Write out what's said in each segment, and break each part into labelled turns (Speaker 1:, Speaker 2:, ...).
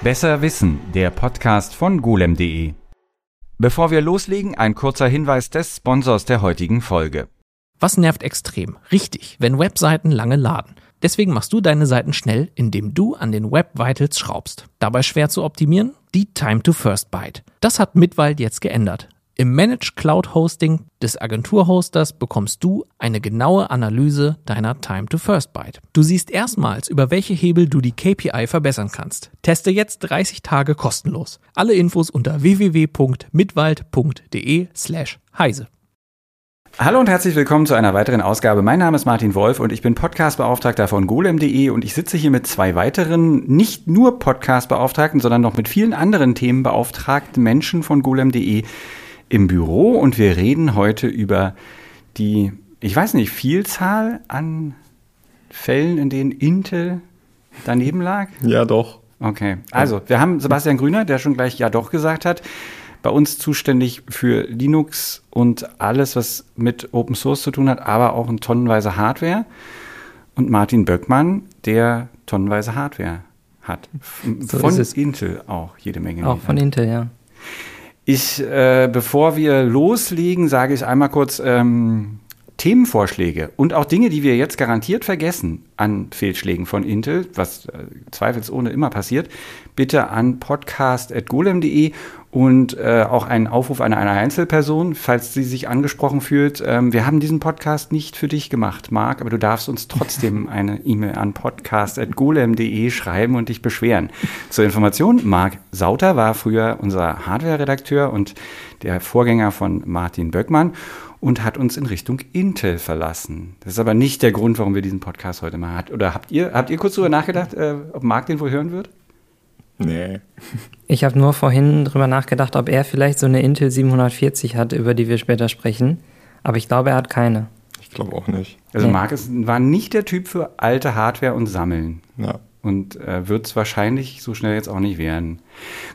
Speaker 1: Besser Wissen, der Podcast von golem.de. Bevor wir loslegen, ein kurzer Hinweis des Sponsors der heutigen Folge.
Speaker 2: Was nervt extrem? Richtig, wenn Webseiten lange laden. Deswegen machst du deine Seiten schnell, indem du an den Web Vitals schraubst. Dabei schwer zu optimieren? Die Time to First Byte. Das hat Mitwald jetzt geändert. Im Managed Cloud Hosting des Agenturhosters bekommst du eine genaue Analyse deiner Time to First Byte. Du siehst erstmals, über welche Hebel du die KPI verbessern kannst. Teste jetzt 30 Tage kostenlos. Alle Infos unter www.mitwald.de slash heise.
Speaker 1: Hallo und herzlich willkommen zu einer weiteren Ausgabe. Mein Name ist Martin Wolf und ich bin Podcastbeauftragter von golem.de und ich sitze hier mit zwei weiteren, nicht nur Podcastbeauftragten, sondern noch mit vielen anderen Themenbeauftragten Menschen von golem.de im Büro und wir reden heute über die, ich weiß nicht, Vielzahl an Fällen, in denen Intel daneben lag?
Speaker 3: Ja, doch.
Speaker 1: Okay, also wir haben Sebastian Grüner, der schon gleich ja doch gesagt hat, bei uns zuständig für Linux und alles, was mit Open Source zu tun hat, aber auch in tonnenweise Hardware. Und Martin Böckmann, der tonnenweise Hardware hat.
Speaker 3: So
Speaker 1: von
Speaker 3: ist es.
Speaker 1: Intel auch jede Menge.
Speaker 3: Auch von Intel, ja.
Speaker 1: Ich, äh, bevor wir loslegen, sage ich einmal kurz ähm, Themenvorschläge und auch Dinge, die wir jetzt garantiert vergessen an Fehlschlägen von Intel, was äh, zweifelsohne immer passiert, bitte an podcast.golem.de und äh, auch einen Aufruf an eine Einzelperson, falls sie sich angesprochen fühlt. Ähm, wir haben diesen Podcast nicht für dich gemacht, Marc, aber du darfst uns trotzdem eine E-Mail an podcast.golem.de schreiben und dich beschweren. Zur Information, Marc Sauter war früher unser Hardware-Redakteur und der Vorgänger von Martin Böckmann und hat uns in Richtung Intel verlassen. Das ist aber nicht der Grund, warum wir diesen Podcast heute mal hat. Oder habt ihr, habt ihr kurz darüber nachgedacht, äh, ob Marc den wohl hören wird?
Speaker 3: Nee.
Speaker 4: Ich habe nur vorhin drüber nachgedacht, ob er vielleicht so eine Intel 740 hat, über die wir später sprechen. Aber ich glaube, er hat keine.
Speaker 3: Ich glaube auch nicht.
Speaker 1: Also
Speaker 4: Nee.
Speaker 1: Marc ist, war nicht der Typ für alte Hardware und Sammeln.
Speaker 3: Ja.
Speaker 1: Und äh, wird es wahrscheinlich so schnell jetzt auch nicht werden.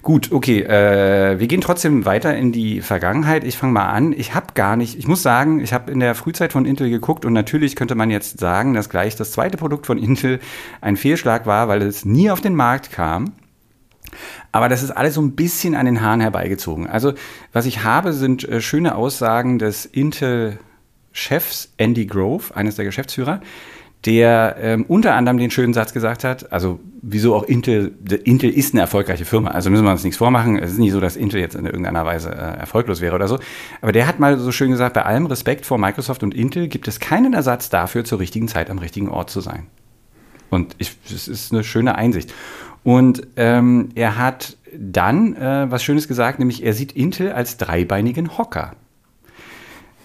Speaker 1: Gut, okay, äh, wir gehen trotzdem weiter in die Vergangenheit. Ich fange mal an. Ich habe gar nicht, ich muss sagen, ich habe in der Frühzeit von Intel geguckt und natürlich könnte man jetzt sagen, dass gleich das zweite Produkt von Intel ein Fehlschlag war, weil es nie auf den Markt kam. Aber das ist alles so ein bisschen an den Haaren herbeigezogen. Also, was ich habe, sind äh, schöne Aussagen des Intel-Chefs Andy Grove, eines der Geschäftsführer, der ähm, unter anderem den schönen Satz gesagt hat, also wieso auch Intel, Intel ist eine erfolgreiche Firma, also müssen wir uns nichts vormachen, es ist nicht so, dass Intel jetzt in irgendeiner Weise äh, erfolglos wäre oder so, aber der hat mal so schön gesagt, bei allem Respekt vor Microsoft und Intel gibt es keinen Ersatz dafür, zur richtigen Zeit am richtigen Ort zu sein. Und ich, es ist eine schöne Einsicht. Und ähm, er hat dann äh, was Schönes gesagt, nämlich er sieht Intel als dreibeinigen Hocker.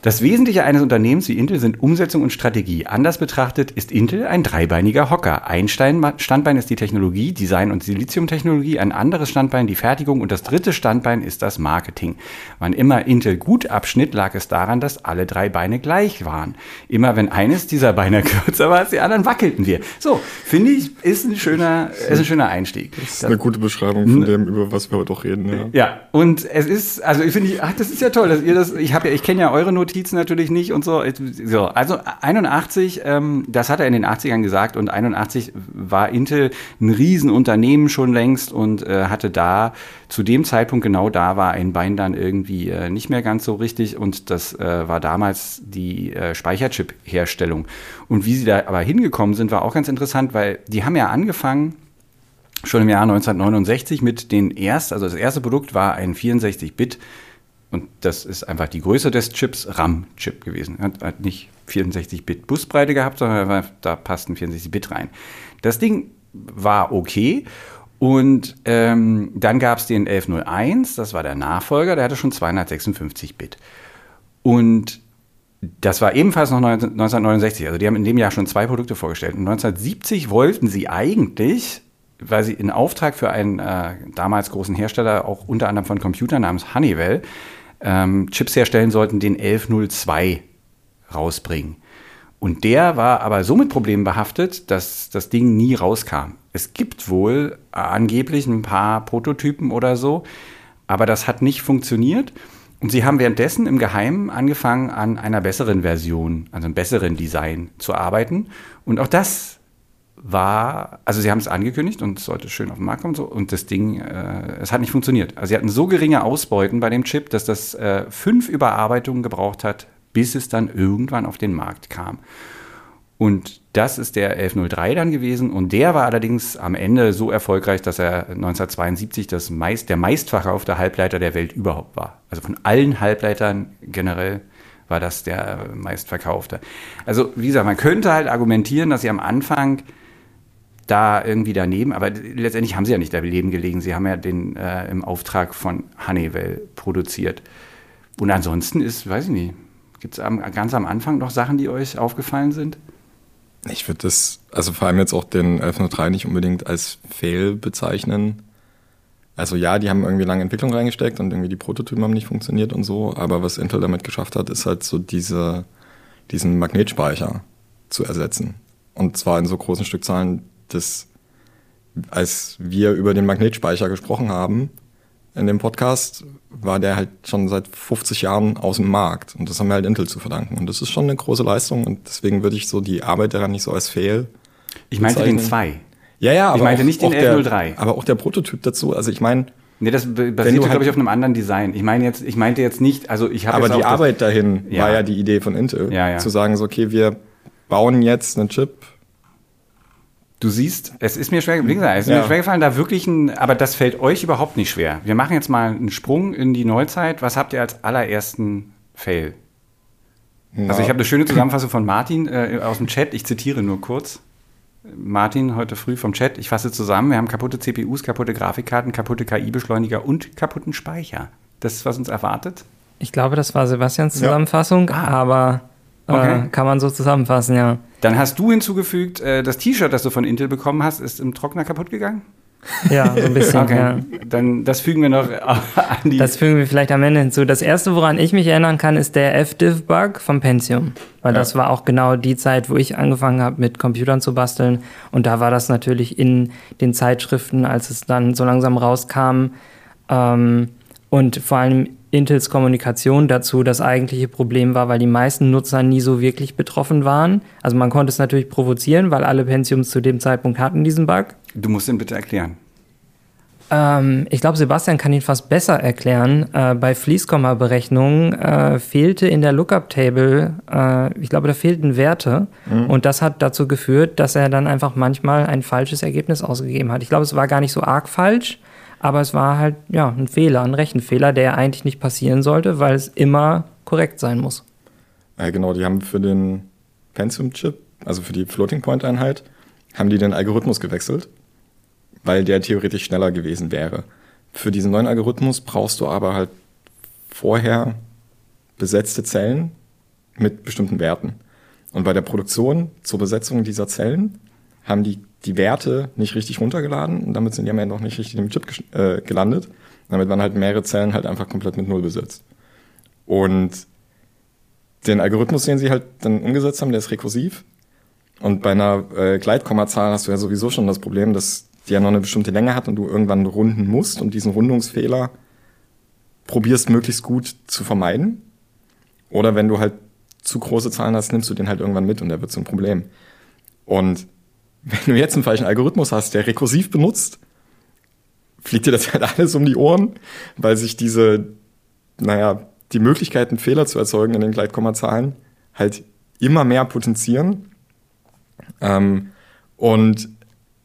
Speaker 1: Das Wesentliche eines Unternehmens wie Intel sind Umsetzung und Strategie. Anders betrachtet ist Intel ein dreibeiniger Hocker. Ein Standbein ist die Technologie, Design und Siliziumtechnologie, ein anderes Standbein die Fertigung und das dritte Standbein ist das Marketing. Wann immer Intel gut abschnitt, lag es daran, dass alle drei Beine gleich waren. Immer wenn eines dieser Beine kürzer war als die anderen, wackelten wir. So, finde ich, ist ein schöner, ist ein schöner Einstieg.
Speaker 3: Das ist eine gute Beschreibung von dem, über was wir heute auch reden. Ja.
Speaker 1: Ja, und es ist, also ich finde, ach, das ist ja toll, dass ihr das, ich habe ja, ich kenne ja eure Notizen natürlich nicht und so. so also 81, ähm, das hat er in den 80ern gesagt und 81 war Intel ein Riesenunternehmen schon längst und äh, hatte da zu dem Zeitpunkt genau da war ein Bein dann irgendwie äh, nicht mehr ganz so richtig und das äh, war damals die äh, Speicherchip-Herstellung. Und wie sie da aber hingekommen sind, war auch ganz interessant, weil die haben ja angefangen, schon im Jahr 1969 mit den ersten, also das erste Produkt war ein 64-Bit und das ist einfach die Größe des Chips, RAM-Chip gewesen. Hat, hat nicht 64-Bit Busbreite gehabt, sondern da passt ein 64-Bit rein. Das Ding war okay und ähm, dann gab es den 1101, das war der Nachfolger, der hatte schon 256 Bit. Und das war ebenfalls noch 19- 1969. Also die haben in dem Jahr schon zwei Produkte vorgestellt. Und 1970 wollten sie eigentlich, weil sie in Auftrag für einen äh, damals großen Hersteller, auch unter anderem von Computern namens Honeywell, ähm, Chips herstellen sollten, den 1102 rausbringen. Und der war aber so mit Problemen behaftet, dass das Ding nie rauskam. Es gibt wohl angeblich ein paar Prototypen oder so, aber das hat nicht funktioniert. Und sie haben währenddessen im Geheimen angefangen, an einer besseren Version, also einem besseren Design zu arbeiten. Und auch das war, also sie haben es angekündigt und es sollte schön auf den Markt kommen so, und das Ding, äh, es hat nicht funktioniert. Also sie hatten so geringe Ausbeuten bei dem Chip, dass das äh, fünf Überarbeitungen gebraucht hat, bis es dann irgendwann auf den Markt kam. Und das ist der 1103 dann gewesen und der war allerdings am Ende so erfolgreich, dass er 1972 das meist, der meistverkaufte Halbleiter der Welt überhaupt war. Also von allen Halbleitern generell war das der meistverkaufte. Also wie gesagt, man könnte halt argumentieren, dass sie am Anfang da irgendwie daneben, aber letztendlich haben sie ja nicht daneben gelegen. Sie haben ja den äh, im Auftrag von Honeywell produziert. Und ansonsten ist, weiß ich nicht, gibt es ganz am Anfang noch Sachen, die euch aufgefallen sind?
Speaker 3: Ich würde das, also vor allem jetzt auch den 1103 nicht unbedingt als Fail bezeichnen. Also ja, die haben irgendwie lange Entwicklung reingesteckt und irgendwie die Prototypen haben nicht funktioniert und so, aber was Intel damit geschafft hat, ist halt so diese, diesen Magnetspeicher zu ersetzen. Und zwar in so großen Stückzahlen, dass als wir über den Magnetspeicher gesprochen haben, in dem Podcast, war der halt schon seit 50 Jahren aus dem Markt. Und das haben wir halt Intel zu verdanken. Und das ist schon eine große Leistung. Und deswegen würde ich so die Arbeit daran nicht so als Fail.
Speaker 1: Ich meinte den 2.
Speaker 3: Ja, ja, aber.
Speaker 1: Ich meinte nicht den
Speaker 3: 1103. aber auch der Prototyp dazu. Also ich meine.
Speaker 1: Nee, das basiert, halt glaube ich, auf einem anderen Design. Ich meine jetzt, ich meinte jetzt nicht, also ich habe
Speaker 3: Aber die Arbeit dahin ja. war ja die Idee von Intel.
Speaker 1: Ja, ja.
Speaker 3: Zu sagen, so, okay, wir bauen jetzt einen Chip,
Speaker 1: Du siehst, es ist mir schwer, wie gesagt, es ist ja. mir schwer gefallen, da wirklich ein, aber das fällt euch überhaupt nicht schwer. Wir machen jetzt mal einen Sprung in die Neuzeit. Was habt ihr als allerersten Fail? Ja. Also ich habe eine schöne Zusammenfassung von Martin äh, aus dem Chat. Ich zitiere nur kurz. Martin heute früh vom Chat. Ich fasse zusammen. Wir haben kaputte CPUs, kaputte Grafikkarten, kaputte KI-Beschleuniger und kaputten Speicher. Das ist, was uns erwartet.
Speaker 4: Ich glaube, das war Sebastians Zusammenfassung, ja. ah. aber Okay. Äh, kann man so zusammenfassen, ja.
Speaker 1: Dann hast du hinzugefügt, äh, das T-Shirt, das du von Intel bekommen hast, ist im Trockner kaputt gegangen?
Speaker 4: Ja, so ein bisschen. Okay. Ja.
Speaker 1: Dann das fügen wir noch an
Speaker 4: die. Das fügen wir vielleicht am Ende hinzu. Das erste, woran ich mich erinnern kann, ist der FDiv-Bug vom Pentium. Weil ja. das war auch genau die Zeit, wo ich angefangen habe, mit Computern zu basteln. Und da war das natürlich in den Zeitschriften, als es dann so langsam rauskam. Ähm, und vor allem Intels Kommunikation dazu das eigentliche Problem war, weil die meisten Nutzer nie so wirklich betroffen waren. Also man konnte es natürlich provozieren, weil alle Pentiums zu dem Zeitpunkt hatten diesen Bug.
Speaker 1: Du musst ihn bitte erklären.
Speaker 4: Ähm, ich glaube, Sebastian kann ihn fast besser erklären. Äh, bei Fließkomma-Berechnungen äh, fehlte in der Lookup-Table, äh, ich glaube, da fehlten Werte. Mhm. Und das hat dazu geführt, dass er dann einfach manchmal ein falsches Ergebnis ausgegeben hat. Ich glaube, es war gar nicht so arg falsch, aber es war halt ja ein Fehler, ein Rechenfehler, der eigentlich nicht passieren sollte, weil es immer korrekt sein muss.
Speaker 3: Ja, genau, die haben für den Pentium-Chip, also für die Floating-Point-Einheit, haben die den Algorithmus gewechselt, weil der theoretisch schneller gewesen wäre. Für diesen neuen Algorithmus brauchst du aber halt vorher besetzte Zellen mit bestimmten Werten. Und bei der Produktion zur Besetzung dieser Zellen haben die die Werte nicht richtig runtergeladen und damit sind die am Ende auch nicht richtig im Chip äh, gelandet. Damit waren halt mehrere Zellen halt einfach komplett mit Null besetzt. Und den Algorithmus, den sie halt dann umgesetzt haben, der ist rekursiv. Und bei einer äh, Gleitkommazahl hast du ja sowieso schon das Problem, dass die ja noch eine bestimmte Länge hat und du irgendwann runden musst und diesen Rundungsfehler probierst möglichst gut zu vermeiden. Oder wenn du halt zu große Zahlen hast, nimmst du den halt irgendwann mit und der wird zum Problem. Und wenn du jetzt einen falschen Algorithmus hast, der rekursiv benutzt, fliegt dir das halt alles um die Ohren, weil sich diese, naja, die Möglichkeiten, Fehler zu erzeugen in den Gleitkommazahlen halt immer mehr potenzieren. Ähm, und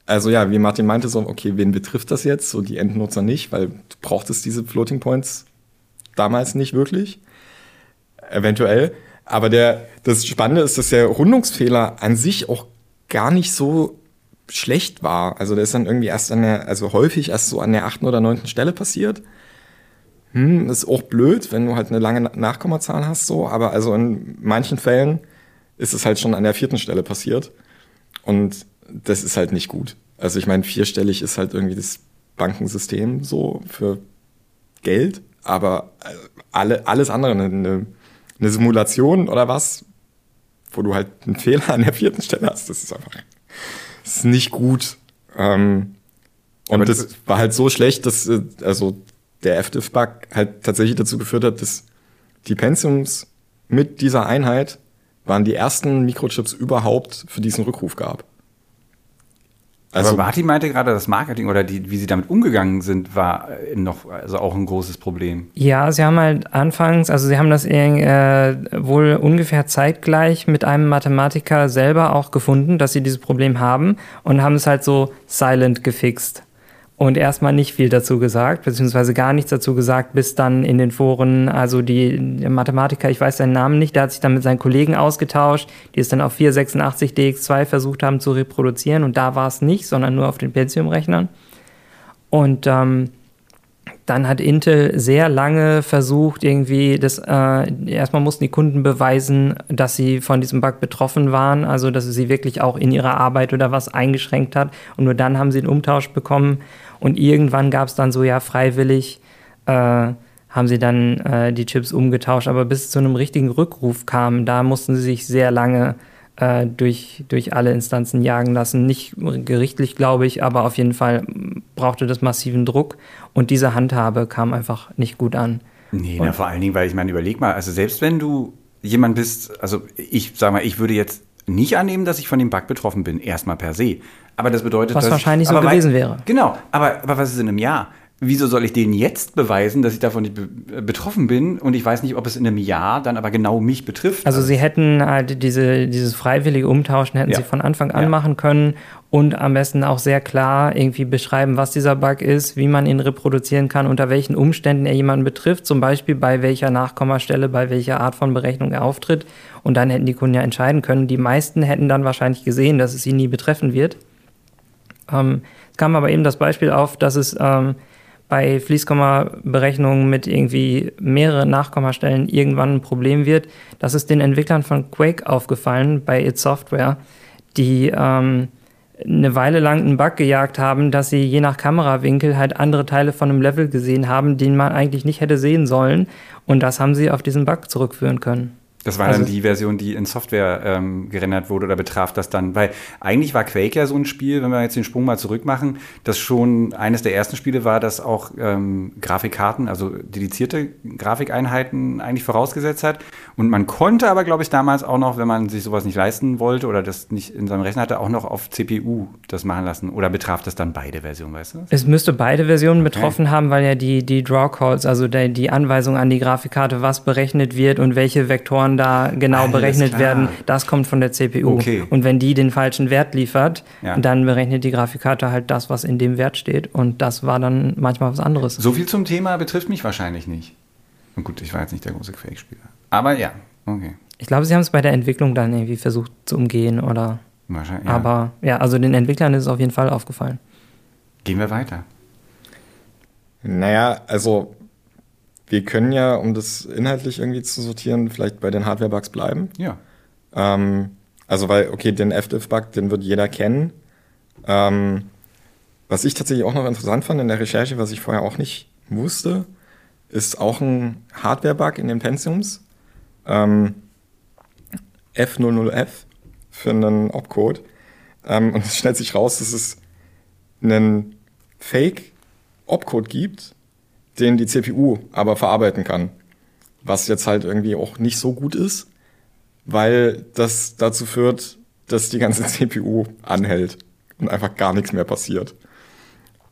Speaker 3: also ja, wie Martin meinte, so, okay, wen betrifft das jetzt? So die Endnutzer nicht, weil du brauchtest diese Floating Points damals nicht wirklich. Eventuell. Aber der, das Spannende ist, dass der Rundungsfehler an sich auch gar nicht so schlecht war. Also der ist dann irgendwie erst an der, also häufig erst so an der achten oder neunten Stelle passiert. Hm, ist auch blöd, wenn du halt eine lange Nachkommazahl hast, so, aber also in manchen Fällen ist es halt schon an der vierten Stelle passiert. Und das ist halt nicht gut. Also ich meine, vierstellig ist halt irgendwie das Bankensystem so für Geld, aber äh, alle, alles andere, eine, eine Simulation oder was, wo du halt einen Fehler an der vierten Stelle hast. Das ist einfach das ist nicht gut. Ähm, und Aber das war halt so schlecht, dass äh, also der FDIF-Bug halt tatsächlich dazu geführt hat, dass die Pentiums mit dieser Einheit waren die ersten Mikrochips überhaupt für diesen Rückruf gab.
Speaker 1: Also Aber Martin meinte gerade, das Marketing oder die, wie sie damit umgegangen sind, war äh, noch also auch ein großes Problem.
Speaker 4: Ja, sie haben halt anfangs, also sie haben das äh, wohl ungefähr zeitgleich mit einem Mathematiker selber auch gefunden, dass sie dieses Problem haben und haben es halt so silent gefixt. Und erstmal nicht viel dazu gesagt, beziehungsweise gar nichts dazu gesagt, bis dann in den Foren, also die Mathematiker, ich weiß seinen Namen nicht, der hat sich dann mit seinen Kollegen ausgetauscht, die es dann auf 486 DX2 versucht haben zu reproduzieren und da war es nicht, sondern nur auf den Pentium-Rechnern. Und ähm, dann hat Intel sehr lange versucht, irgendwie das, äh, erstmal mussten die Kunden beweisen, dass sie von diesem Bug betroffen waren, also dass sie wirklich auch in ihrer Arbeit oder was eingeschränkt hat. Und nur dann haben sie einen Umtausch bekommen. Und irgendwann gab es dann so, ja, freiwillig äh, haben sie dann äh, die Chips umgetauscht. Aber bis es zu einem richtigen Rückruf kam, da mussten sie sich sehr lange äh, durch, durch alle Instanzen jagen lassen. Nicht gerichtlich, glaube ich, aber auf jeden Fall brauchte das massiven Druck. Und diese Handhabe kam einfach nicht gut an.
Speaker 1: Nee, na, vor allen Dingen, weil ich meine, überleg mal, also selbst wenn du jemand bist, also ich sag mal, ich würde jetzt nicht annehmen, dass ich von dem Bug betroffen bin, erstmal per se. Aber das bedeutet,
Speaker 4: Was
Speaker 1: dass
Speaker 4: wahrscheinlich
Speaker 1: ich,
Speaker 4: so gewesen
Speaker 1: weil,
Speaker 4: wäre.
Speaker 1: Genau, aber, aber was ist in einem Jahr? Wieso soll ich denen jetzt beweisen, dass ich davon nicht be betroffen bin und ich weiß nicht, ob es in einem Jahr dann aber genau mich betrifft?
Speaker 4: Also sie hätten halt diese, dieses freiwillige Umtauschen hätten
Speaker 1: Ja.
Speaker 4: sie von Anfang an
Speaker 1: Ja.
Speaker 4: machen können und am besten auch sehr klar irgendwie beschreiben, was dieser Bug ist, wie man ihn reproduzieren kann, unter welchen Umständen er jemanden betrifft, zum Beispiel bei welcher Nachkommastelle, bei welcher Art von Berechnung er auftritt. Und dann hätten die Kunden ja entscheiden können. Die meisten hätten dann wahrscheinlich gesehen, dass es sie nie betreffen wird. Ähm, es kam aber eben das Beispiel auf, dass es ähm, bei Fließkomma-Berechnungen mit irgendwie mehreren Nachkommastellen irgendwann ein Problem wird. Das ist den Entwicklern von Quake aufgefallen bei It Software, die ähm, eine Weile lang einen Bug gejagt haben, dass sie je nach Kamerawinkel halt andere Teile von einem Level gesehen haben, den man eigentlich nicht hätte sehen sollen. Und das haben sie auf diesen Bug zurückführen können.
Speaker 1: Das war
Speaker 4: Also-
Speaker 1: dann die Version, die in Software ähm, gerendert wurde oder betraf das dann, weil eigentlich war Quake ja so ein Spiel, wenn wir jetzt den Sprung mal zurück machen, das schon eines der ersten Spiele war, das auch ähm, Grafikkarten, also dedizierte Grafikeinheiten eigentlich vorausgesetzt hat. Und man konnte aber, glaube ich, damals auch noch, wenn man sich sowas nicht leisten wollte oder das nicht in seinem Rechner hatte, auch noch auf CPU das machen lassen. Oder betraf das dann beide Versionen, weißt du?
Speaker 4: Es müsste beide Versionen betroffen haben, weil ja die, die Draw Calls, also der, die Anweisung an die Grafikkarte, was berechnet wird und welche Vektoren da genau
Speaker 1: Alles
Speaker 4: berechnet
Speaker 1: klar.
Speaker 4: werden, das kommt von der CPU.
Speaker 1: Okay.
Speaker 4: Und wenn die den falschen Wert liefert,
Speaker 1: Ja.
Speaker 4: dann berechnet die Grafikkarte halt das, was in dem Wert steht. Und das war dann manchmal was anderes.
Speaker 1: So viel zum Thema betrifft mich wahrscheinlich nicht. Und gut, ich war jetzt nicht der große Quake-Spieler. Aber ja, okay.
Speaker 4: Ich glaube, sie haben es bei der Entwicklung dann irgendwie versucht zu umgehen oder.
Speaker 1: Wahrscheinlich. Ja.
Speaker 4: Aber ja, also den Entwicklern ist es auf jeden Fall aufgefallen.
Speaker 1: Gehen wir weiter.
Speaker 3: Naja, also wir können ja, um das inhaltlich irgendwie zu sortieren, vielleicht bei den Hardware-Bugs bleiben.
Speaker 1: Ja.
Speaker 3: Ähm, also weil, okay, den FDIF-Bug, den wird jeder kennen. Ähm, was ich tatsächlich auch noch interessant fand in der Recherche, was ich vorher auch nicht wusste, ist auch ein Hardware-Bug in den Pentiums. Ähm, F00F für einen Opcode. Ähm, und es stellt sich raus, dass es einen Fake-Opcode gibt, den die CPU aber verarbeiten kann. Was jetzt halt irgendwie auch nicht so gut ist, weil das dazu führt, dass die ganze CPU anhält und einfach gar nichts mehr passiert.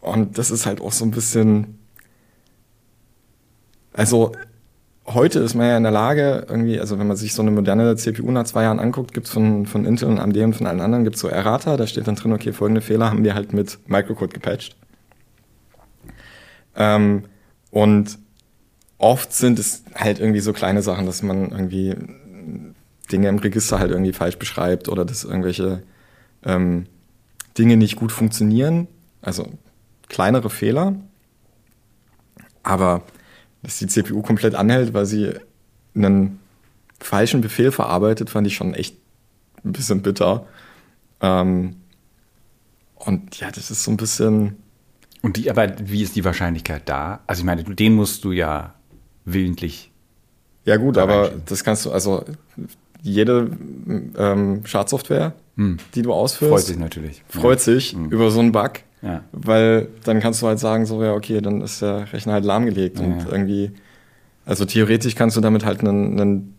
Speaker 3: Und das ist halt auch so ein bisschen. Also, heute ist man ja in der Lage, irgendwie, also wenn man sich so eine moderne CPU nach zwei Jahren anguckt, gibt's von, von Intel und AMD und von allen anderen, gibt's so Errata, da steht dann drin, okay, folgende Fehler haben wir halt mit Microcode gepatcht. Ähm, und oft sind es halt irgendwie so kleine Sachen, dass man irgendwie Dinge im Register halt irgendwie falsch beschreibt oder dass irgendwelche ähm, Dinge nicht gut funktionieren. Also kleinere Fehler. Aber dass die CPU komplett anhält, weil sie einen falschen Befehl verarbeitet, fand ich schon echt ein bisschen bitter. Ähm, und ja, das ist so ein bisschen.
Speaker 1: Und die, aber wie ist die Wahrscheinlichkeit da? Also ich meine, den musst du ja willentlich.
Speaker 3: Ja gut, aber das kannst du, also jede ähm, Schadsoftware, die du ausführst,
Speaker 1: Freut sich natürlich.
Speaker 3: freut sich über so einen Bug,
Speaker 1: Ja.
Speaker 3: weil dann kannst du halt sagen, so ja, okay, dann ist der Rechner halt lahmgelegt
Speaker 1: Ja,
Speaker 3: und
Speaker 1: ja.
Speaker 3: irgendwie, also theoretisch kannst du damit halt einen, einen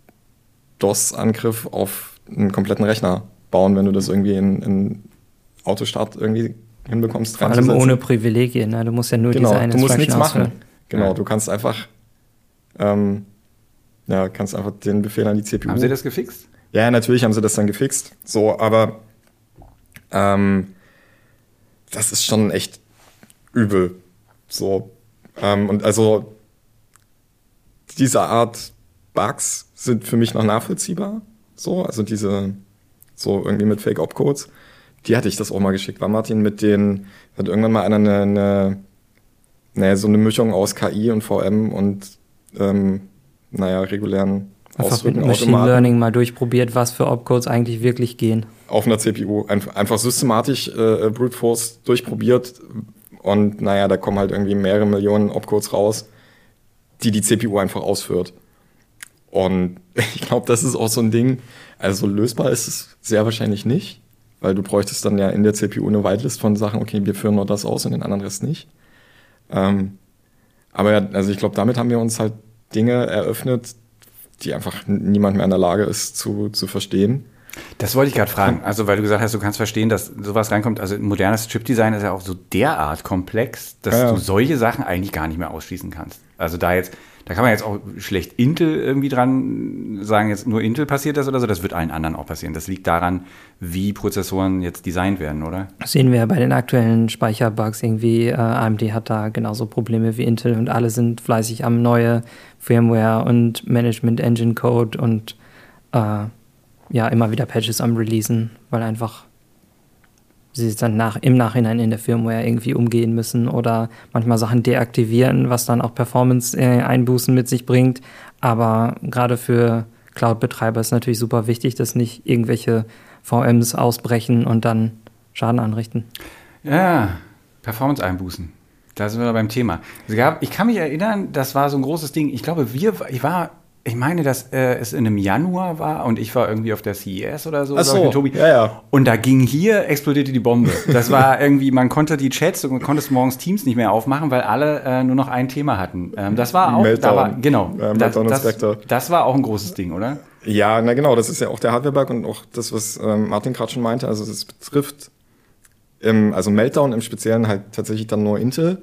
Speaker 3: DOS-Angriff auf einen kompletten Rechner bauen, wenn du das irgendwie in, in Autostart irgendwie hinbekommst,
Speaker 4: Vor allem ohne Privilegien. Ne? Du musst ja nur
Speaker 3: genau,
Speaker 4: diese eine
Speaker 3: du musst nichts
Speaker 4: Instruction
Speaker 3: machen.
Speaker 4: ausführen.
Speaker 3: Genau,
Speaker 1: Ja.
Speaker 3: du kannst einfach, ähm, ja, kannst einfach den Befehl an die CPU.
Speaker 1: Haben Sie das gefixt?
Speaker 3: Ja, natürlich haben sie das dann gefixt. So, aber ähm, das ist schon echt übel. So. Ähm, und also diese Art Bugs sind für mich noch nachvollziehbar. So, also diese, so irgendwie mit Fake-Op-Codes. Die hatte ich das auch mal geschickt. War Martin mit den, hat irgendwann mal einer eine, eine, naja, so eine Mischung aus KI und VM und ähm, naja, regulären
Speaker 4: Einfach mit
Speaker 3: Ausdrücken,
Speaker 4: Machine Learning mal durchprobiert, was für Opcodes eigentlich wirklich gehen.
Speaker 3: Auf einer CPU Einf einfach systematisch äh, Brute Force durchprobiert und naja, da kommen halt irgendwie mehrere Millionen Opcodes raus, die die CPU einfach ausführt. Und ich glaube, das ist auch so ein Ding, also lösbar ist es sehr wahrscheinlich nicht, weil du bräuchtest dann ja in der CPU eine Whitelist von Sachen, okay, wir führen nur das aus und den anderen Rest nicht. Ähm, aber ja, also ich glaube, damit haben wir uns halt Dinge eröffnet, die einfach niemand mehr in der Lage ist zu, zu verstehen.
Speaker 1: Das wollte ich gerade fragen. Also, weil du gesagt hast, du kannst verstehen, dass sowas reinkommt. Also, modernes Chipdesign ist ja auch so derart komplex, dass
Speaker 3: Ja, ja.
Speaker 1: du solche Sachen eigentlich gar nicht mehr ausschließen kannst. Also, da jetzt, da kann man jetzt auch schlecht Intel irgendwie dran sagen, jetzt nur Intel passiert das oder so. Das wird allen anderen auch passieren. Das liegt daran, wie Prozessoren jetzt designt werden, oder?
Speaker 4: Das sehen wir ja bei den aktuellen Speicherbugs irgendwie. Äh, AMD hat da genauso Probleme wie Intel und alle sind fleißig am neue Firmware und Management Engine Code und äh, ja, immer wieder Patches am Releasen, weil einfach sie es dann nach, im Nachhinein in der Firmware irgendwie umgehen müssen oder manchmal Sachen deaktivieren, was dann auch Performance-Einbußen mit sich bringt. Aber gerade für Cloud-Betreiber ist natürlich super wichtig, dass nicht irgendwelche VMs ausbrechen und dann Schaden anrichten.
Speaker 1: Ja, Performance-Einbußen. Da sind wir beim Thema. Ich kann mich erinnern, das war so ein großes Ding. Ich glaube, wir, ich war, ich meine, dass äh, es in einem Januar war und ich war irgendwie auf der CES oder so.
Speaker 3: Ach so,
Speaker 1: Tobi.
Speaker 3: ja, ja.
Speaker 1: Und da ging hier, explodierte die Bombe. Das war irgendwie, man konnte die Chats, man konnte morgens Teams nicht mehr aufmachen, weil alle äh, nur noch ein Thema hatten. Ähm, das war auch,
Speaker 3: Meltdown.
Speaker 1: da war, genau. Das,
Speaker 3: Meltdown und
Speaker 1: das,
Speaker 3: Spectre.
Speaker 1: das war auch ein großes Ding, oder?
Speaker 3: Ja, na genau, das ist ja auch der Hardware-Bug und auch das, was ähm, Martin gerade schon meinte. Also es betrifft, im, also Meltdown im Speziellen halt tatsächlich dann nur Intel,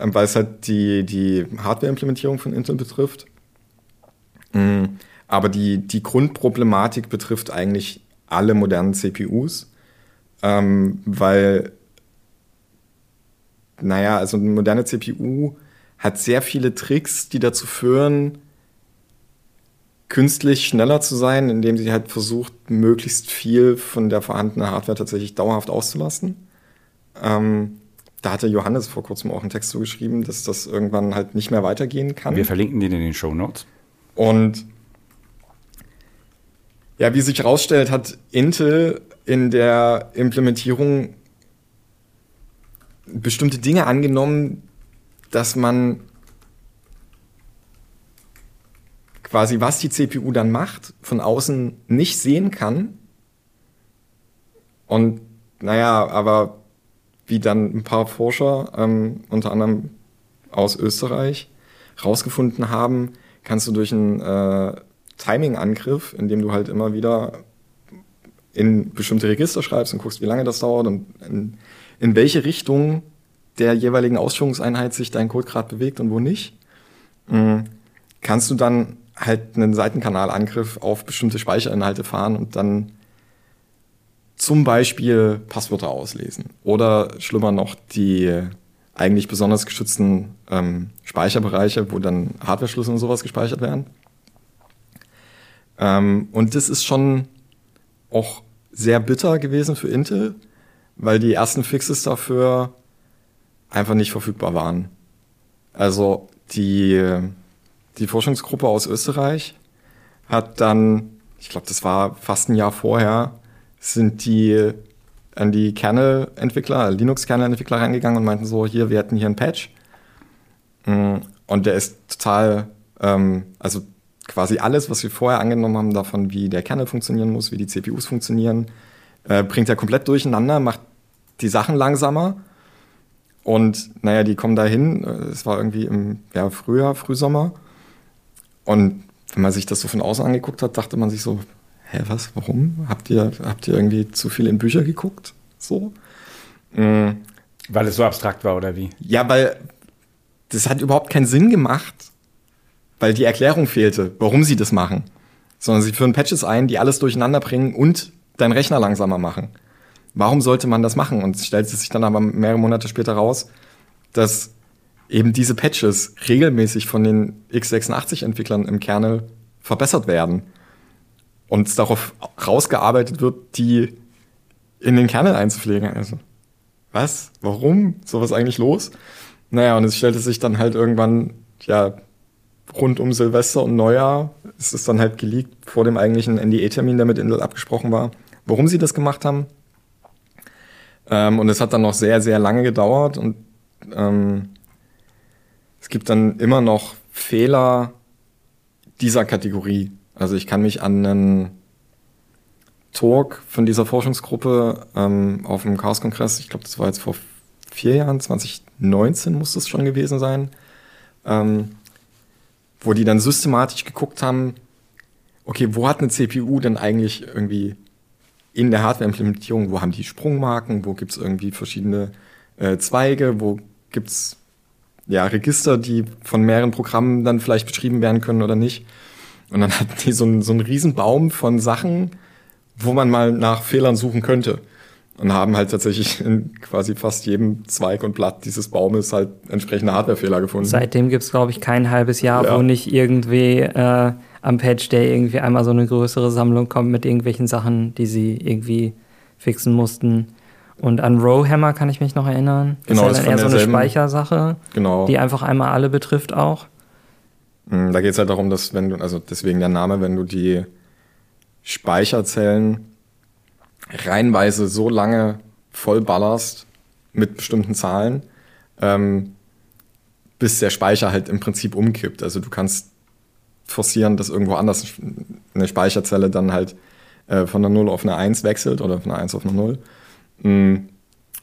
Speaker 3: ähm, weil es halt die, die Hardware-Implementierung von Intel betrifft. Mm, aber die, die Grundproblematik betrifft eigentlich alle modernen CPUs, ähm, weil, naja, also eine moderne CPU hat sehr viele Tricks, die dazu führen, künstlich schneller zu sein, indem sie halt versucht, möglichst viel von der vorhandenen Hardware tatsächlich dauerhaft auszulasten. Ähm, da hatte Johannes vor kurzem auch einen Text zugeschrieben, dass das irgendwann halt nicht mehr weitergehen kann.
Speaker 1: Wir verlinken den in den Show Notes.
Speaker 3: Und ja, wie sich herausstellt, hat Intel in der Implementierung bestimmte Dinge angenommen, dass man quasi, was die CPU dann macht, von außen nicht sehen kann. Und naja, aber wie dann ein paar Forscher, ähm, unter anderem aus Österreich, rausgefunden haben, kannst du durch einen äh, Timing-Angriff, indem du halt immer wieder in bestimmte Register schreibst und guckst, wie lange das dauert und in, in welche Richtung der jeweiligen Ausführungseinheit sich dein Code gerade bewegt und wo nicht, mh, kannst du dann halt einen Seitenkanalangriff auf bestimmte Speicherinhalte fahren und dann zum Beispiel Passwörter auslesen. Oder schlimmer noch, die eigentlich besonders geschützten ähm, Speicherbereiche, wo dann Hardware-Schlüssel und sowas gespeichert werden. Ähm, und das ist schon auch sehr bitter gewesen für Intel, weil die ersten Fixes dafür einfach nicht verfügbar waren. Also die, die Forschungsgruppe aus Österreich hat dann, ich glaube, das war fast ein Jahr vorher, sind die an die Kernel-Entwickler, Linux-Kernel-Entwickler reingegangen und meinten so, hier, wir hätten hier einen Patch. Mm, Und der ist total, ähm, also quasi alles, was wir vorher angenommen haben davon, wie der Kernel funktionieren muss, wie die CPUs funktionieren, äh, bringt er komplett durcheinander, macht die Sachen langsamer. Und naja, die kommen dahin, äh, es war irgendwie im ja, Frühjahr, Frühsommer. Und wenn man sich das so von außen angeguckt hat, dachte man sich so, hä, was, warum? Habt ihr, habt ihr irgendwie zu viel in Bücher geguckt? So? Mm,
Speaker 1: Weil es so abstrakt war, oder wie?
Speaker 3: Ja, weil das hat überhaupt keinen Sinn gemacht, weil die Erklärung fehlte, warum sie das machen. Sondern sie führen Patches ein, die alles durcheinander bringen und deinen Rechner langsamer machen. Warum sollte man das machen? Und es stellt sich dann aber mehrere Monate später raus, dass eben diese Patches regelmäßig von den x86-Entwicklern im Kernel verbessert werden und es darauf rausgearbeitet wird, die in den Kernel einzupflegen. Also, was? Warum? So was eigentlich los? Naja, und es stellte sich dann halt irgendwann, ja, rund um Silvester und Neujahr ist es dann halt geleakt vor dem eigentlichen NDA-Termin, der mit Intel abgesprochen war, warum sie das gemacht haben. Ähm, und es hat dann noch sehr, sehr lange gedauert und ähm, es gibt dann immer noch Fehler dieser Kategorie. Also ich kann mich an einen Talk von dieser Forschungsgruppe ähm, auf dem Chaos-Kongress, ich glaube, das war jetzt vor vier Jahren, 2019 muss das schon gewesen sein, ähm, wo die dann systematisch geguckt haben, okay, wo hat eine CPU denn eigentlich irgendwie in der Hardware-Implementierung, wo haben die Sprungmarken, wo gibt es irgendwie verschiedene äh, Zweige, wo gibt es ja, Register, die von mehreren Programmen dann vielleicht beschrieben werden können oder nicht. Und dann hatten die so einen, so einen Riesenbaum von Sachen, wo man mal nach Fehlern suchen könnte. Und haben halt tatsächlich in quasi fast jedem Zweig und Blatt dieses Baumes halt entsprechende Hardwarefehler gefunden.
Speaker 4: Seitdem gibt es, glaube ich, kein halbes Jahr, ja. wo nicht irgendwie äh, am Patch Day irgendwie einmal so eine größere Sammlung kommt mit irgendwelchen Sachen, die sie irgendwie fixen mussten. Und an Rowhammer kann ich mich noch erinnern.
Speaker 3: Genau,
Speaker 4: das ist ja dann eher so eine Speichersache,
Speaker 3: genau.
Speaker 4: die einfach einmal alle betrifft auch.
Speaker 3: Mm, da geht es halt darum, dass wenn du, also deswegen der Name, wenn du die Speicherzellen reihenweise so lange vollballerst mit bestimmten Zahlen, ähm, bis der Speicher halt im Prinzip umkippt. Also du kannst forcieren, dass irgendwo anders eine Speicherzelle dann halt äh, von der 0 auf eine 1 wechselt oder von einer 1 auf eine 0. Mm.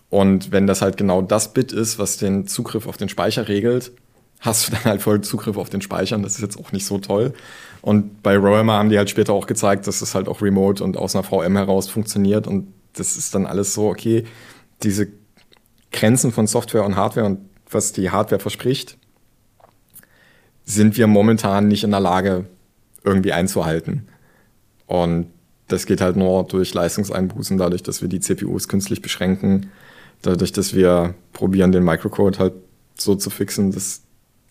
Speaker 3: Und wenn das halt genau das Bit ist, was den Zugriff auf den Speicher regelt, hast du dann halt voll Zugriff auf den Speicher. Das ist jetzt auch nicht so toll. Und bei Roamer haben die halt später auch gezeigt, dass es halt auch remote und aus einer VM heraus funktioniert. Und das ist dann alles so, okay, diese Grenzen von Software und Hardware und was die Hardware verspricht, sind wir momentan nicht in der Lage, irgendwie einzuhalten. Und das geht halt nur durch Leistungseinbußen, dadurch, dass wir die CPUs künstlich beschränken, dadurch, dass wir probieren, den Microcode halt so zu fixen, dass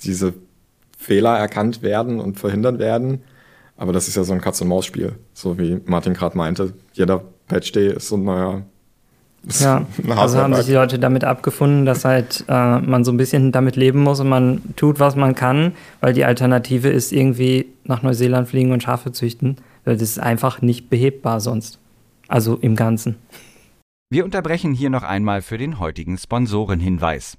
Speaker 3: diese Fehler erkannt werden und verhindert werden. Aber das ist ja so ein Katz-und-Maus-Spiel, so wie Martin gerade meinte. Jeder Patch-Day ist so ein neuer.
Speaker 4: Ja, also haben sich die Leute damit abgefunden, dass halt äh, man so ein bisschen damit leben muss und man tut, was man kann, weil die Alternative ist irgendwie nach Neuseeland fliegen und Schafe züchten. Das ist einfach nicht behebbar sonst. Also im Ganzen.
Speaker 1: Wir unterbrechen hier noch einmal für den heutigen Sponsorenhinweis.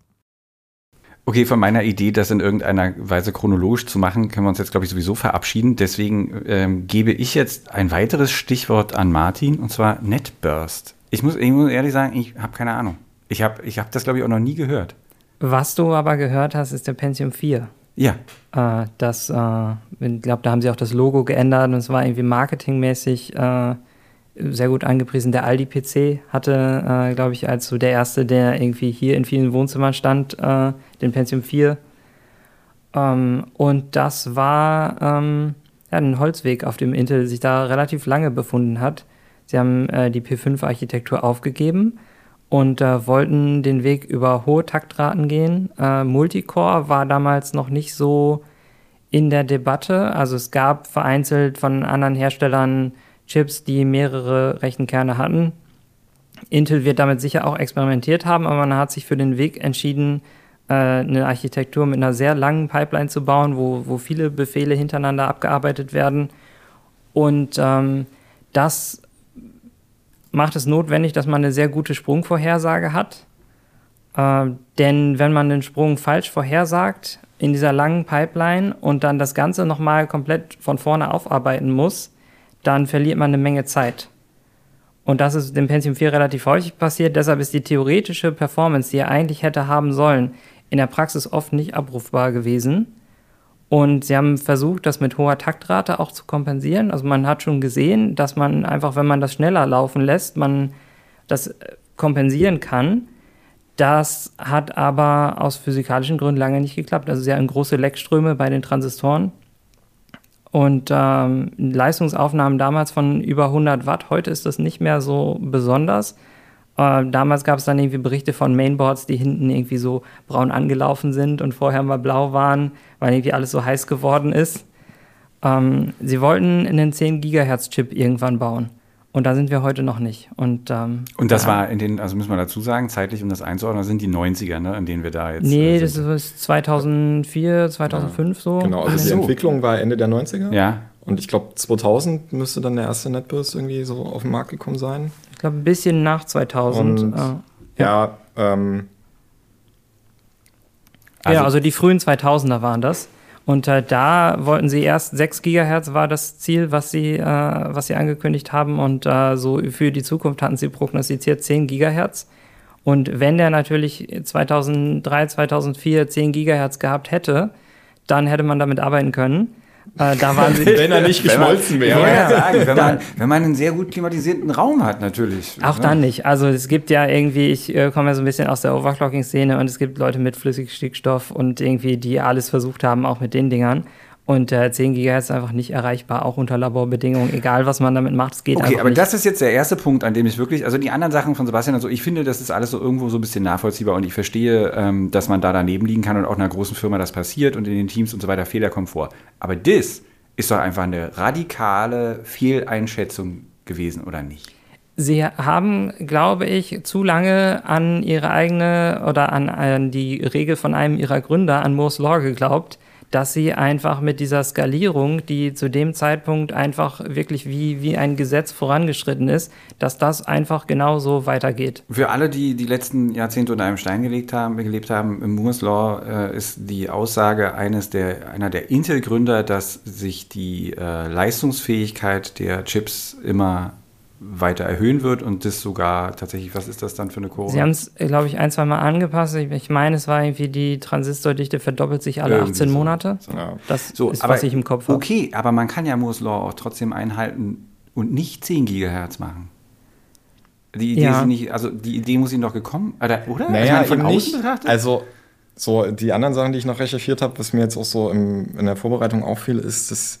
Speaker 1: Okay, von meiner Idee, das in irgendeiner Weise chronologisch zu machen, können wir uns jetzt, glaube ich, sowieso verabschieden. Deswegen ähm, gebe ich jetzt ein weiteres Stichwort an Martin, und zwar NetBurst. Ich muss, ich muss ehrlich sagen, ich habe keine Ahnung. Ich habe ich hab das, glaube ich, auch noch nie gehört.
Speaker 4: Was du aber gehört hast, ist der Pentium 4.
Speaker 1: Ja.
Speaker 4: Äh, das, äh, ich glaube, da haben sie auch das Logo geändert und es war irgendwie marketingmäßig äh, sehr gut angepriesen. Der Aldi-PC hatte, äh, glaube ich, als so der erste, der irgendwie hier in vielen Wohnzimmern stand, äh, den Pentium 4. Ähm, und das war ähm, ja, ein Holzweg, auf dem Intel sich da relativ lange befunden hat. Sie haben äh, die P5-Architektur aufgegeben und äh, wollten den Weg über hohe Taktraten gehen. Äh, Multicore war damals noch nicht so in der Debatte. Also es gab vereinzelt von anderen Herstellern Chips, die mehrere Rechenkerne hatten. Intel wird damit sicher auch experimentiert haben, aber man hat sich für den Weg entschieden, äh, eine Architektur mit einer sehr langen Pipeline zu bauen, wo, wo viele Befehle hintereinander abgearbeitet werden. Und ähm, das macht es notwendig, dass man eine sehr gute Sprungvorhersage hat. Äh, denn wenn man den Sprung falsch vorhersagt in dieser langen Pipeline und dann das Ganze nochmal komplett von vorne aufarbeiten muss, dann verliert man eine Menge Zeit. Und das ist dem Pentium 4 relativ häufig passiert. Deshalb ist die theoretische Performance, die er eigentlich hätte haben sollen, in der Praxis oft nicht abrufbar gewesen. Und sie haben versucht, das mit hoher Taktrate auch zu kompensieren. Also man hat schon gesehen, dass man einfach, wenn man das schneller laufen lässt, man das äh, kompensieren kann. Das hat aber aus physikalischen Gründen lange nicht geklappt. Also sie hatten große Leckströme bei den Transistoren. Und ähm, Leistungsaufnahmen damals von über 100 Watt. Heute ist das nicht mehr so besonders. Äh, damals gab es dann irgendwie Berichte von Mainboards, die hinten irgendwie so braun angelaufen sind und vorher mal blau waren, weil irgendwie alles so heiß geworden ist. Ähm, sie wollten einen 10 Gigahertz Chip irgendwann bauen. Und da sind wir heute noch nicht. Und, ähm,
Speaker 1: und das ja. war in den, also müssen wir dazu sagen, zeitlich, um das einzuordnen, sind die 90er, ne, in denen wir da jetzt.
Speaker 4: Nee, äh, das ist 2004, 2005 ja. so.
Speaker 3: Genau, also die so. Entwicklung war Ende der 90er.
Speaker 1: Ja.
Speaker 3: Und ich glaube, 2000 müsste dann der erste NetBurst irgendwie so auf den Markt gekommen sein.
Speaker 4: Ich glaube, ein bisschen nach 2000. Und,
Speaker 3: äh, ja, ja, ähm,
Speaker 4: also, ja, also die frühen 2000er waren das. Und äh, da wollten sie erst 6 Gigahertz war das Ziel, was sie, äh, was sie angekündigt haben. Und äh, so für die Zukunft hatten sie prognostiziert 10 Gigahertz. Und wenn der natürlich 2003, 2004 10 Gigahertz gehabt hätte, dann hätte man damit arbeiten können.
Speaker 3: Äh, da waren sie, wenn er nicht geschmolzen wäre.
Speaker 1: Ja, sagen, wenn, man, wenn man einen sehr gut klimatisierten Raum hat, natürlich.
Speaker 4: Auch ja. dann nicht. Also es gibt ja irgendwie, ich äh, komme ja so ein bisschen aus der Overclocking-Szene und es gibt Leute mit Flüssigstickstoff und irgendwie, die alles versucht haben, auch mit den Dingern. Und äh, 10 GHz ist einfach nicht erreichbar, auch unter Laborbedingungen, egal was man damit macht, es geht
Speaker 1: okay,
Speaker 4: einfach
Speaker 1: aber
Speaker 4: nicht.
Speaker 1: das ist jetzt der erste Punkt, an dem ich wirklich, also die anderen Sachen von Sebastian, also ich finde, das ist alles so irgendwo so ein bisschen nachvollziehbar und ich verstehe, ähm, dass man da daneben liegen kann und auch in einer großen Firma das passiert und in den Teams und so weiter Fehler kommen vor. Aber das ist doch einfach eine radikale Fehleinschätzung gewesen, oder nicht?
Speaker 4: Sie haben, glaube ich, zu lange an ihre eigene oder an, an die Regel von einem ihrer Gründer, an Moore's Law, geglaubt, dass sie einfach mit dieser Skalierung, die zu dem Zeitpunkt einfach wirklich wie, wie ein Gesetz vorangeschritten ist, dass das einfach genauso weitergeht.
Speaker 1: Für alle, die die letzten Jahrzehnte unter einem Stein gelegt haben, gelebt haben, im Moore's Law äh, ist die Aussage eines der, einer der Intel-Gründer, dass sich die äh, Leistungsfähigkeit der Chips immer weiter erhöhen wird und das sogar tatsächlich, was ist das dann für eine Kurve?
Speaker 4: Sie haben es, glaube ich, ein, zwei Mal angepasst. Ich, ich, meine, es war irgendwie, die Transistordichte verdoppelt sich alle Irgendwie 18 so. Monate. Ja. Das so, ist, was ich im Kopf habe.
Speaker 1: Okay, aber man kann ja Moore's Law auch trotzdem einhalten und nicht 10 Gigahertz machen. Die Idee ja. ist nicht, also die Idee muss Ihnen doch gekommen, oder? oder?
Speaker 3: Naja, also von nicht. Betrachtet? Also so die anderen Sachen, die ich noch recherchiert habe, was mir jetzt auch so im, in der Vorbereitung auffiel, ist das,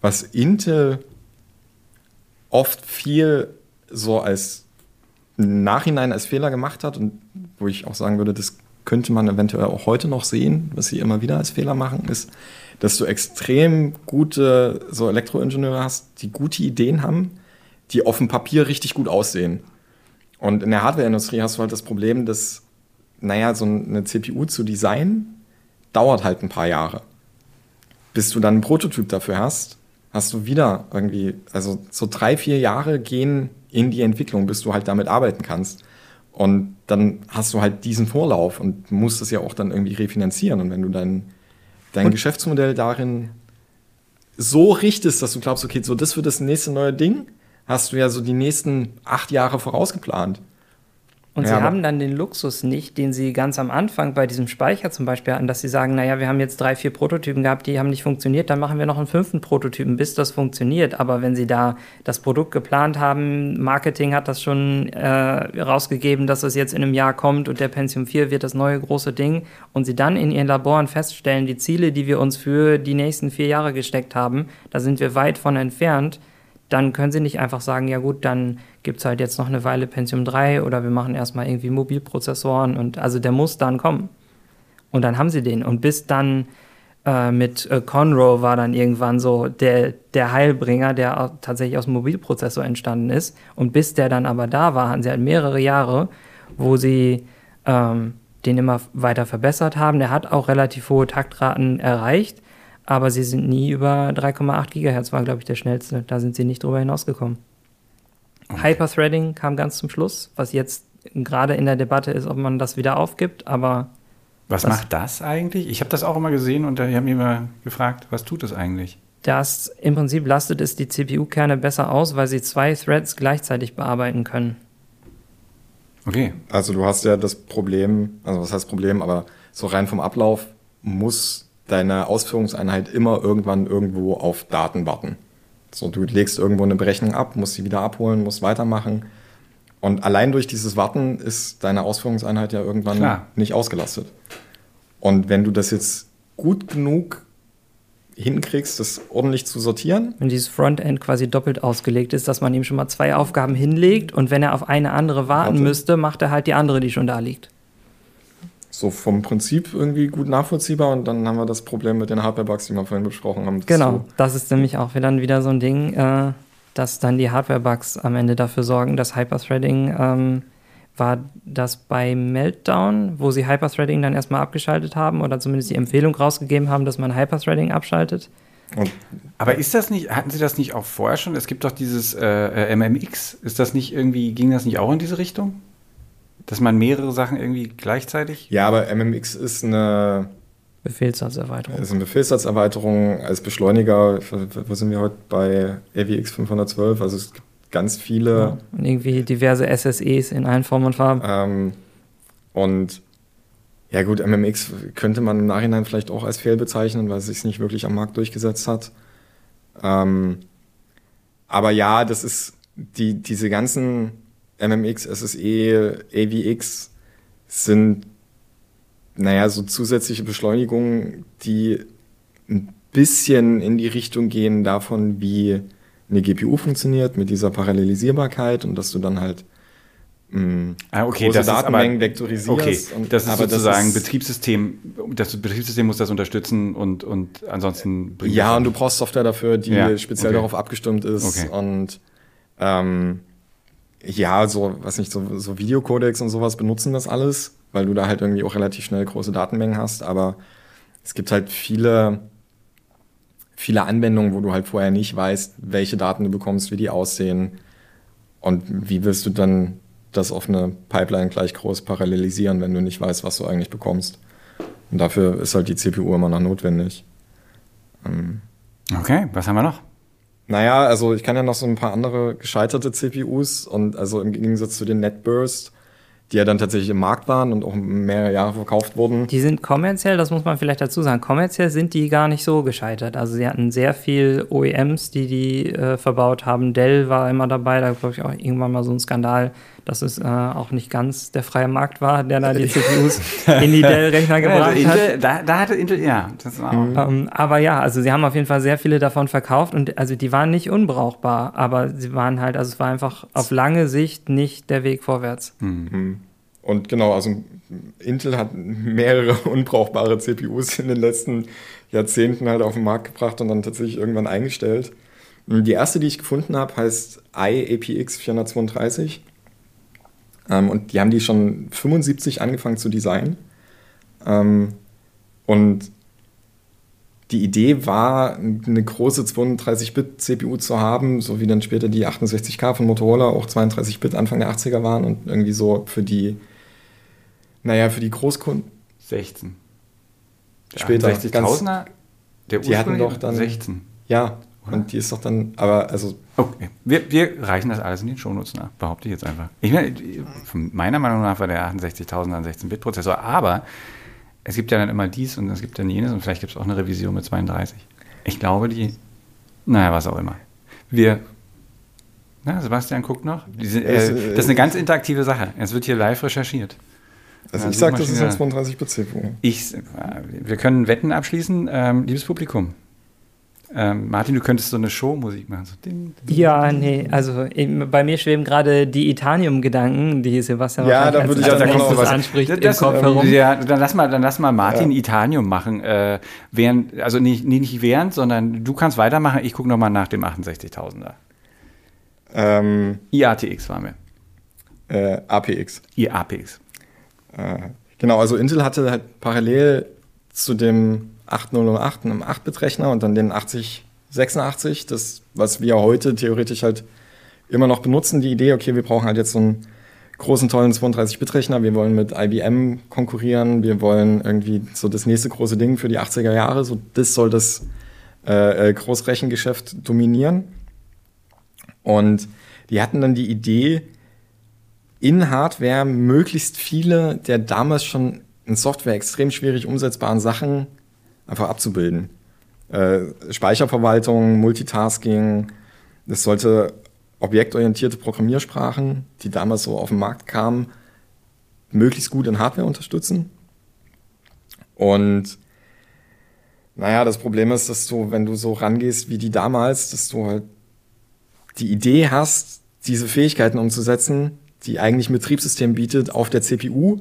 Speaker 3: was Intel oft viel so als Nachhinein als Fehler gemacht hat und wo ich auch sagen würde, das könnte man eventuell auch heute noch sehen, was sie immer wieder als Fehler machen, ist, dass du extrem gute so Elektroingenieure hast, die gute Ideen haben, die auf dem Papier richtig gut aussehen. Und in der Hardwareindustrie hast du halt das Problem, dass, naja, so eine CPU zu designen, dauert halt ein paar Jahre. Bis du dann einen Prototyp dafür hast, hast du wieder irgendwie, also so drei, vier Jahre gehen in die Entwicklung, bis du halt damit arbeiten kannst. Und dann hast du halt diesen Vorlauf und musst es ja auch dann irgendwie refinanzieren. Und wenn du dein, dein und Geschäftsmodell darin so richtest, dass du glaubst, okay, so das wird das nächste neue Ding, hast du ja so die nächsten acht Jahre vorausgeplant.
Speaker 4: Und ja, sie haben dann den Luxus nicht, den sie ganz am Anfang bei diesem Speicher zum Beispiel hatten, dass sie sagen, naja, wir haben jetzt drei, vier Prototypen gehabt, die haben nicht funktioniert, dann machen wir noch einen fünften Prototypen, bis das funktioniert. Aber wenn sie da das Produkt geplant haben, Marketing hat das schon äh, rausgegeben, dass es jetzt in einem Jahr kommt und der Pentium 4 wird das neue große Ding und sie dann in ihren Laboren feststellen, die Ziele, die wir uns für die nächsten vier Jahre gesteckt haben, da sind wir weit von entfernt, dann können sie nicht einfach sagen, ja gut, dann gibt es halt jetzt noch eine Weile Pentium 3 oder wir machen erstmal irgendwie Mobilprozessoren und also der muss dann kommen. Und dann haben sie den. Und bis dann äh, mit äh, Conroe war dann irgendwann so der, der Heilbringer, der tatsächlich aus dem Mobilprozessor entstanden ist. Und bis der dann aber da war, hatten sie halt mehrere Jahre, wo sie ähm, den immer weiter verbessert haben. Der hat auch relativ hohe Taktraten erreicht aber sie sind nie über 3,8 Gigahertz, war, glaube ich, der schnellste. Da sind sie nicht drüber hinausgekommen. Okay. Hyperthreading kam ganz zum Schluss, was jetzt gerade in der Debatte ist, ob man das wieder aufgibt, aber
Speaker 1: Was macht das eigentlich? Ich habe das auch immer gesehen und da haben mich immer gefragt, was tut das eigentlich?
Speaker 4: das im Prinzip lastet es die CPU-Kerne besser aus, weil sie zwei Threads gleichzeitig bearbeiten können.
Speaker 1: Okay.
Speaker 3: Also du hast ja das Problem, also was heißt Problem, aber so rein vom Ablauf muss deine Ausführungseinheit immer irgendwann irgendwo auf Daten warten. So, du legst irgendwo eine Berechnung ab, musst sie wieder abholen, musst weitermachen. Und allein durch dieses Warten ist deine Ausführungseinheit ja irgendwann
Speaker 1: Klar.
Speaker 3: nicht ausgelastet. Und wenn du das jetzt gut genug hinkriegst, das ordentlich zu sortieren,
Speaker 4: Wenn dieses Frontend quasi doppelt ausgelegt ist, dass man ihm schon mal zwei Aufgaben hinlegt und wenn er auf eine andere warten
Speaker 3: Warte.
Speaker 4: müsste, macht er halt die andere, die schon da liegt.
Speaker 3: So vom Prinzip irgendwie gut nachvollziehbar. Und dann haben wir das Problem mit den Hardware-Bugs, die wir vorhin besprochen haben. dass
Speaker 4: Genau,
Speaker 3: du-
Speaker 4: das ist nämlich auch wieder, wieder so ein Ding, äh, dass dann die Hardware-Bugs am Ende dafür sorgen, dass Hyperthreading ähm, war das bei Meltdown, wo sie Hyperthreading dann erstmal abgeschaltet haben oder zumindest die Empfehlung rausgegeben haben, dass man Hyperthreading abschaltet.
Speaker 3: Und
Speaker 1: Aber ist das nicht, hatten Sie das nicht auch vorher schon? Es gibt doch dieses äh, äh, MMX. Ist das nicht irgendwie, ging das nicht auch in diese Richtung? Dass man mehrere Sachen irgendwie gleichzeitig?
Speaker 3: ja, aber MMX ist eine
Speaker 4: Befehlssatzerweiterung.
Speaker 3: Ist eine Befehlssatzerweiterung als Beschleuniger. Wo sind wir heute bei AVX 512? Also es gibt ganz viele.
Speaker 4: Und irgendwie diverse SSEs in allen Formen und Farben.
Speaker 3: Ähm, und ja gut, MMX könnte man im Nachhinein vielleicht auch als Fehl bezeichnen, weil es sich nicht wirklich am Markt durchgesetzt hat. Ähm, aber ja, das ist die, diese ganzen MMX, SSE, AVX sind naja, so zusätzliche Beschleunigungen, die ein bisschen in die Richtung gehen davon, wie eine GPU funktioniert mit dieser Parallelisierbarkeit und dass du dann halt mh,
Speaker 1: Ah, okay,
Speaker 3: große
Speaker 1: das
Speaker 3: Datenmengen
Speaker 1: aber-
Speaker 3: vektorisierst.
Speaker 1: Okay,
Speaker 3: und-
Speaker 1: das ist
Speaker 3: aber
Speaker 1: sozusagen
Speaker 3: ist-
Speaker 1: Betriebssystem, das Betriebssystem muss das unterstützen und, und ansonsten bringt
Speaker 3: Ja,
Speaker 1: das
Speaker 3: und du brauchst Software dafür, die
Speaker 1: Ja,
Speaker 3: speziell
Speaker 1: okay.
Speaker 3: darauf abgestimmt ist.
Speaker 1: Okay.
Speaker 3: Und ähm, ja, so, was nicht, so, so Videocodecs und sowas benutzen das alles, weil du da halt irgendwie auch relativ schnell große Datenmengen hast. Aber es gibt halt viele, viele Anwendungen, wo du halt vorher nicht weißt, welche Daten du bekommst, wie die aussehen. Und wie willst du dann das auf eine Pipeline gleich groß parallelisieren, wenn du nicht weißt, was du eigentlich bekommst. Und dafür ist halt die CPU immer noch notwendig. Ähm,
Speaker 1: Okay, was haben wir noch?
Speaker 3: Naja, also ich kann ja noch so ein paar andere gescheiterte CPUs und also im Gegensatz zu den Netburst, die ja dann tatsächlich im Markt waren und auch mehrere Jahre verkauft wurden.
Speaker 4: Die sind kommerziell, das muss man vielleicht dazu sagen, kommerziell sind die gar nicht so gescheitert. Also sie hatten sehr viel OEMs, die die äh, verbaut haben. Dell war immer dabei, da glaube ich auch irgendwann mal so ein Skandal, dass es äh, auch nicht ganz der freie Markt war, der da die CPUs in die Dell-Rechner gebracht
Speaker 1: Also
Speaker 4: hat.
Speaker 1: Intel, da, da hatte Intel, ja, das war auch.
Speaker 4: Ähm, aber ja, also sie haben auf jeden Fall sehr viele davon verkauft und also die waren nicht unbrauchbar, aber sie waren halt, also es war einfach auf lange Sicht nicht der Weg vorwärts.
Speaker 3: Und genau, also Intel hat mehrere unbrauchbare CPUs in den letzten Jahrzehnten halt auf den Markt gebracht und dann tatsächlich irgendwann eingestellt. Die erste, die ich gefunden habe, heißt iAPX 432. Ähm, und die haben die schon 75 angefangen zu designen. Ähm, und die Idee war, eine große 32-Bit-CPU zu haben, so wie dann später die 68K von Motorola auch 32-Bit Anfang der 80er waren und irgendwie so für die, naja, für die Großkunden.
Speaker 1: 16. Der
Speaker 3: Später,
Speaker 1: 60.000er? Der
Speaker 3: Die hatten doch dann-
Speaker 1: 16.
Speaker 3: Ja, und die ist doch dann, aber also,
Speaker 1: Okay. Wir, wir reichen das alles in den Shownotes nach, behaupte ich jetzt einfach. Ich meine, von meiner Meinung nach war der 68.000er ein 16-Bit-Prozessor, aber es gibt ja dann immer dies und es gibt dann jenes und vielleicht gibt es auch eine Revision mit 32. Ich glaube, die, naja, was auch immer. Wir, na, Sebastian guckt noch. Die sind, äh,
Speaker 3: äh,
Speaker 1: das ist eine ganz interaktive Sache. Es wird hier live recherchiert.
Speaker 3: also
Speaker 1: Ja,
Speaker 3: ich sag, das ist eine
Speaker 1: Suchmaschine.
Speaker 3: 32-Bit-CPU.
Speaker 1: Ich, äh, wir können Wetten abschließen, ähm, liebes Publikum. Ähm, Martin, du könntest so eine Showmusik machen. So ding, ding.
Speaker 4: Ja, nee, also eben, bei mir schweben gerade die Itanium-Gedanken, die Sebastian
Speaker 3: Ja, da
Speaker 4: als-
Speaker 3: würde ich
Speaker 4: als
Speaker 3: auch noch
Speaker 4: nächstes
Speaker 3: was-
Speaker 4: anspricht
Speaker 1: Das-
Speaker 4: im Kopf
Speaker 1: ähm,
Speaker 4: herum.
Speaker 1: Ja, dann lass mal, dann lass mal Martin Itanium machen. Äh, während, also nicht, nee, nicht während, sondern du kannst weitermachen. Ich gucke nochmal nach dem 68.000er.
Speaker 3: Ähm,
Speaker 1: IATX waren wir.
Speaker 3: äh, APX.
Speaker 1: IAPX.
Speaker 3: Äh, genau, also Intel hatte halt parallel zu dem 8008 einen 8-Bit-Rechner und dann den 8086, das, was wir heute theoretisch halt immer noch benutzen, die Idee, okay, wir brauchen halt jetzt so einen großen, tollen 32-Bit-Rechner, wir wollen mit IBM konkurrieren, wir wollen irgendwie so das nächste große Ding für die 80er Jahre, so das soll das äh, äh, Großrechengeschäft dominieren. Und die hatten dann die Idee, in Hardware möglichst viele der damals schon in Software extrem schwierig umsetzbaren Sachen einfach abzubilden. Äh, Speicherverwaltung, Multitasking, das sollte objektorientierte Programmiersprachen, die damals so auf den Markt kamen, möglichst gut in Hardware unterstützen. Und naja, das Problem ist, dass du, wenn du so rangehst wie die damals, dass du halt die Idee hast, diese Fähigkeiten umzusetzen, die eigentlich ein Betriebssystem bietet, auf der CPU.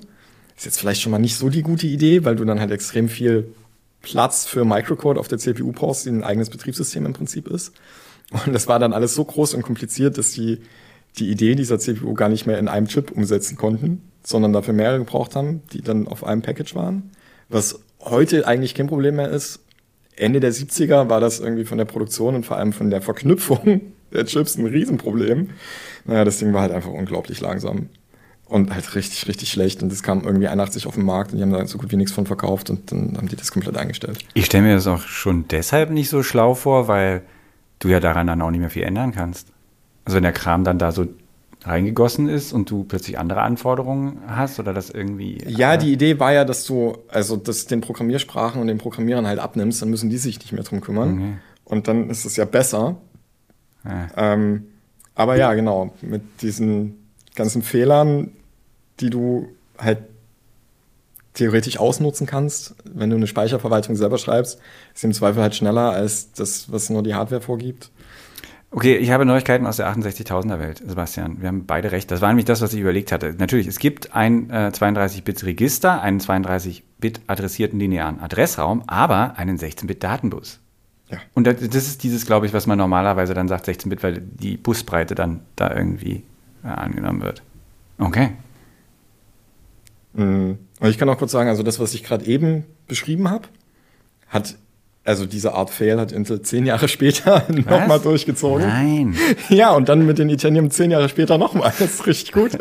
Speaker 3: Ist jetzt vielleicht schon mal nicht so die gute Idee, weil du dann halt extrem viel Platz für Microcode auf der CPU brauchst, die ein eigenes Betriebssystem im Prinzip ist. Und das war dann alles so groß und kompliziert, dass die die Idee dieser CPU gar nicht mehr in einem Chip umsetzen konnten, sondern dafür mehrere gebraucht haben, die dann auf einem Package waren. Was heute eigentlich kein Problem mehr ist. Ende der 70er war das irgendwie von der Produktion und vor allem von der Verknüpfung der Chips ein Riesenproblem. Naja, das Ding war halt einfach unglaublich langsam. Und halt richtig, richtig schlecht. Und es kam irgendwie 81 auf den Markt und die haben da so gut wie nichts von verkauft und dann haben die das komplett eingestellt.
Speaker 1: Ich stelle mir das auch schon deshalb nicht so schlau vor, weil du ja daran dann auch nicht mehr viel ändern kannst. Also wenn der Kram dann da so reingegossen ist und du plötzlich andere Anforderungen hast oder das irgendwie.
Speaker 3: Ja, die Idee war ja, dass du also das den Programmiersprachen und den Programmierern halt abnimmst, dann müssen die sich nicht mehr drum kümmern. Okay. Und dann ist es ja besser. Ja. Ähm, aber ja, genau, mit diesen ganzen Fehlern, die du halt theoretisch ausnutzen kannst, wenn du eine Speicherverwaltung selber schreibst, ist im Zweifel halt schneller als das, was nur die Hardware vorgibt.
Speaker 1: Okay, ich habe Neuigkeiten aus der 68.000er Welt, Sebastian. Wir haben beide recht. Das war nämlich das, was ich überlegt hatte. Natürlich, es gibt ein äh, 32-Bit-Register, einen 32-Bit adressierten linearen Adressraum, aber einen 16-Bit-Datenbus. Ja. Und das, das ist dieses, glaube ich, was man normalerweise dann sagt, 16-Bit, weil die Busbreite dann da irgendwie äh, angenommen wird. Okay.
Speaker 3: Mhm. Und ich kann auch kurz sagen, also das, was ich gerade eben beschrieben habe, hat also diese Art Fail hat Intel zehn Jahre später nochmal durchgezogen.
Speaker 1: Nein.
Speaker 3: Ja, und dann mit den Itanium zehn Jahre später nochmal. Das ist richtig gut.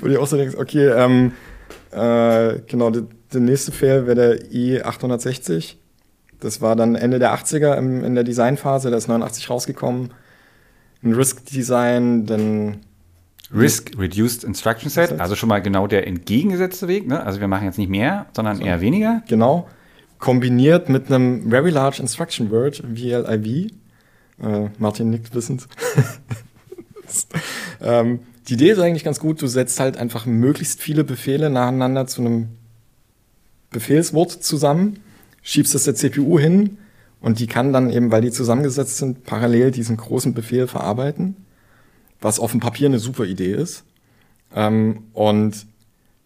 Speaker 3: Wo du auch so denkst, okay, ähm, äh, genau, der, der nächste Fail wäre der i860. Das war dann Ende der 80er im, in der Designphase, da ist 89 rausgekommen. Ein Risk-Design, dann
Speaker 1: Risk Reduced Instruction Set, also schon mal genau der entgegengesetzte Weg. Ne? Also wir machen jetzt nicht mehr, sondern so. eher weniger.
Speaker 3: Genau. Kombiniert mit einem Very Large Instruction Word, VLIV. Äh, Martin nickt wissend. ähm, die Idee ist eigentlich ganz gut. Du setzt halt einfach möglichst viele Befehle nacheinander zu einem Befehlswort zusammen, schiebst es der CPU hin und die kann dann eben, weil die zusammengesetzt sind, parallel diesen großen Befehl verarbeiten was auf dem Papier eine super Idee ist. Ähm, und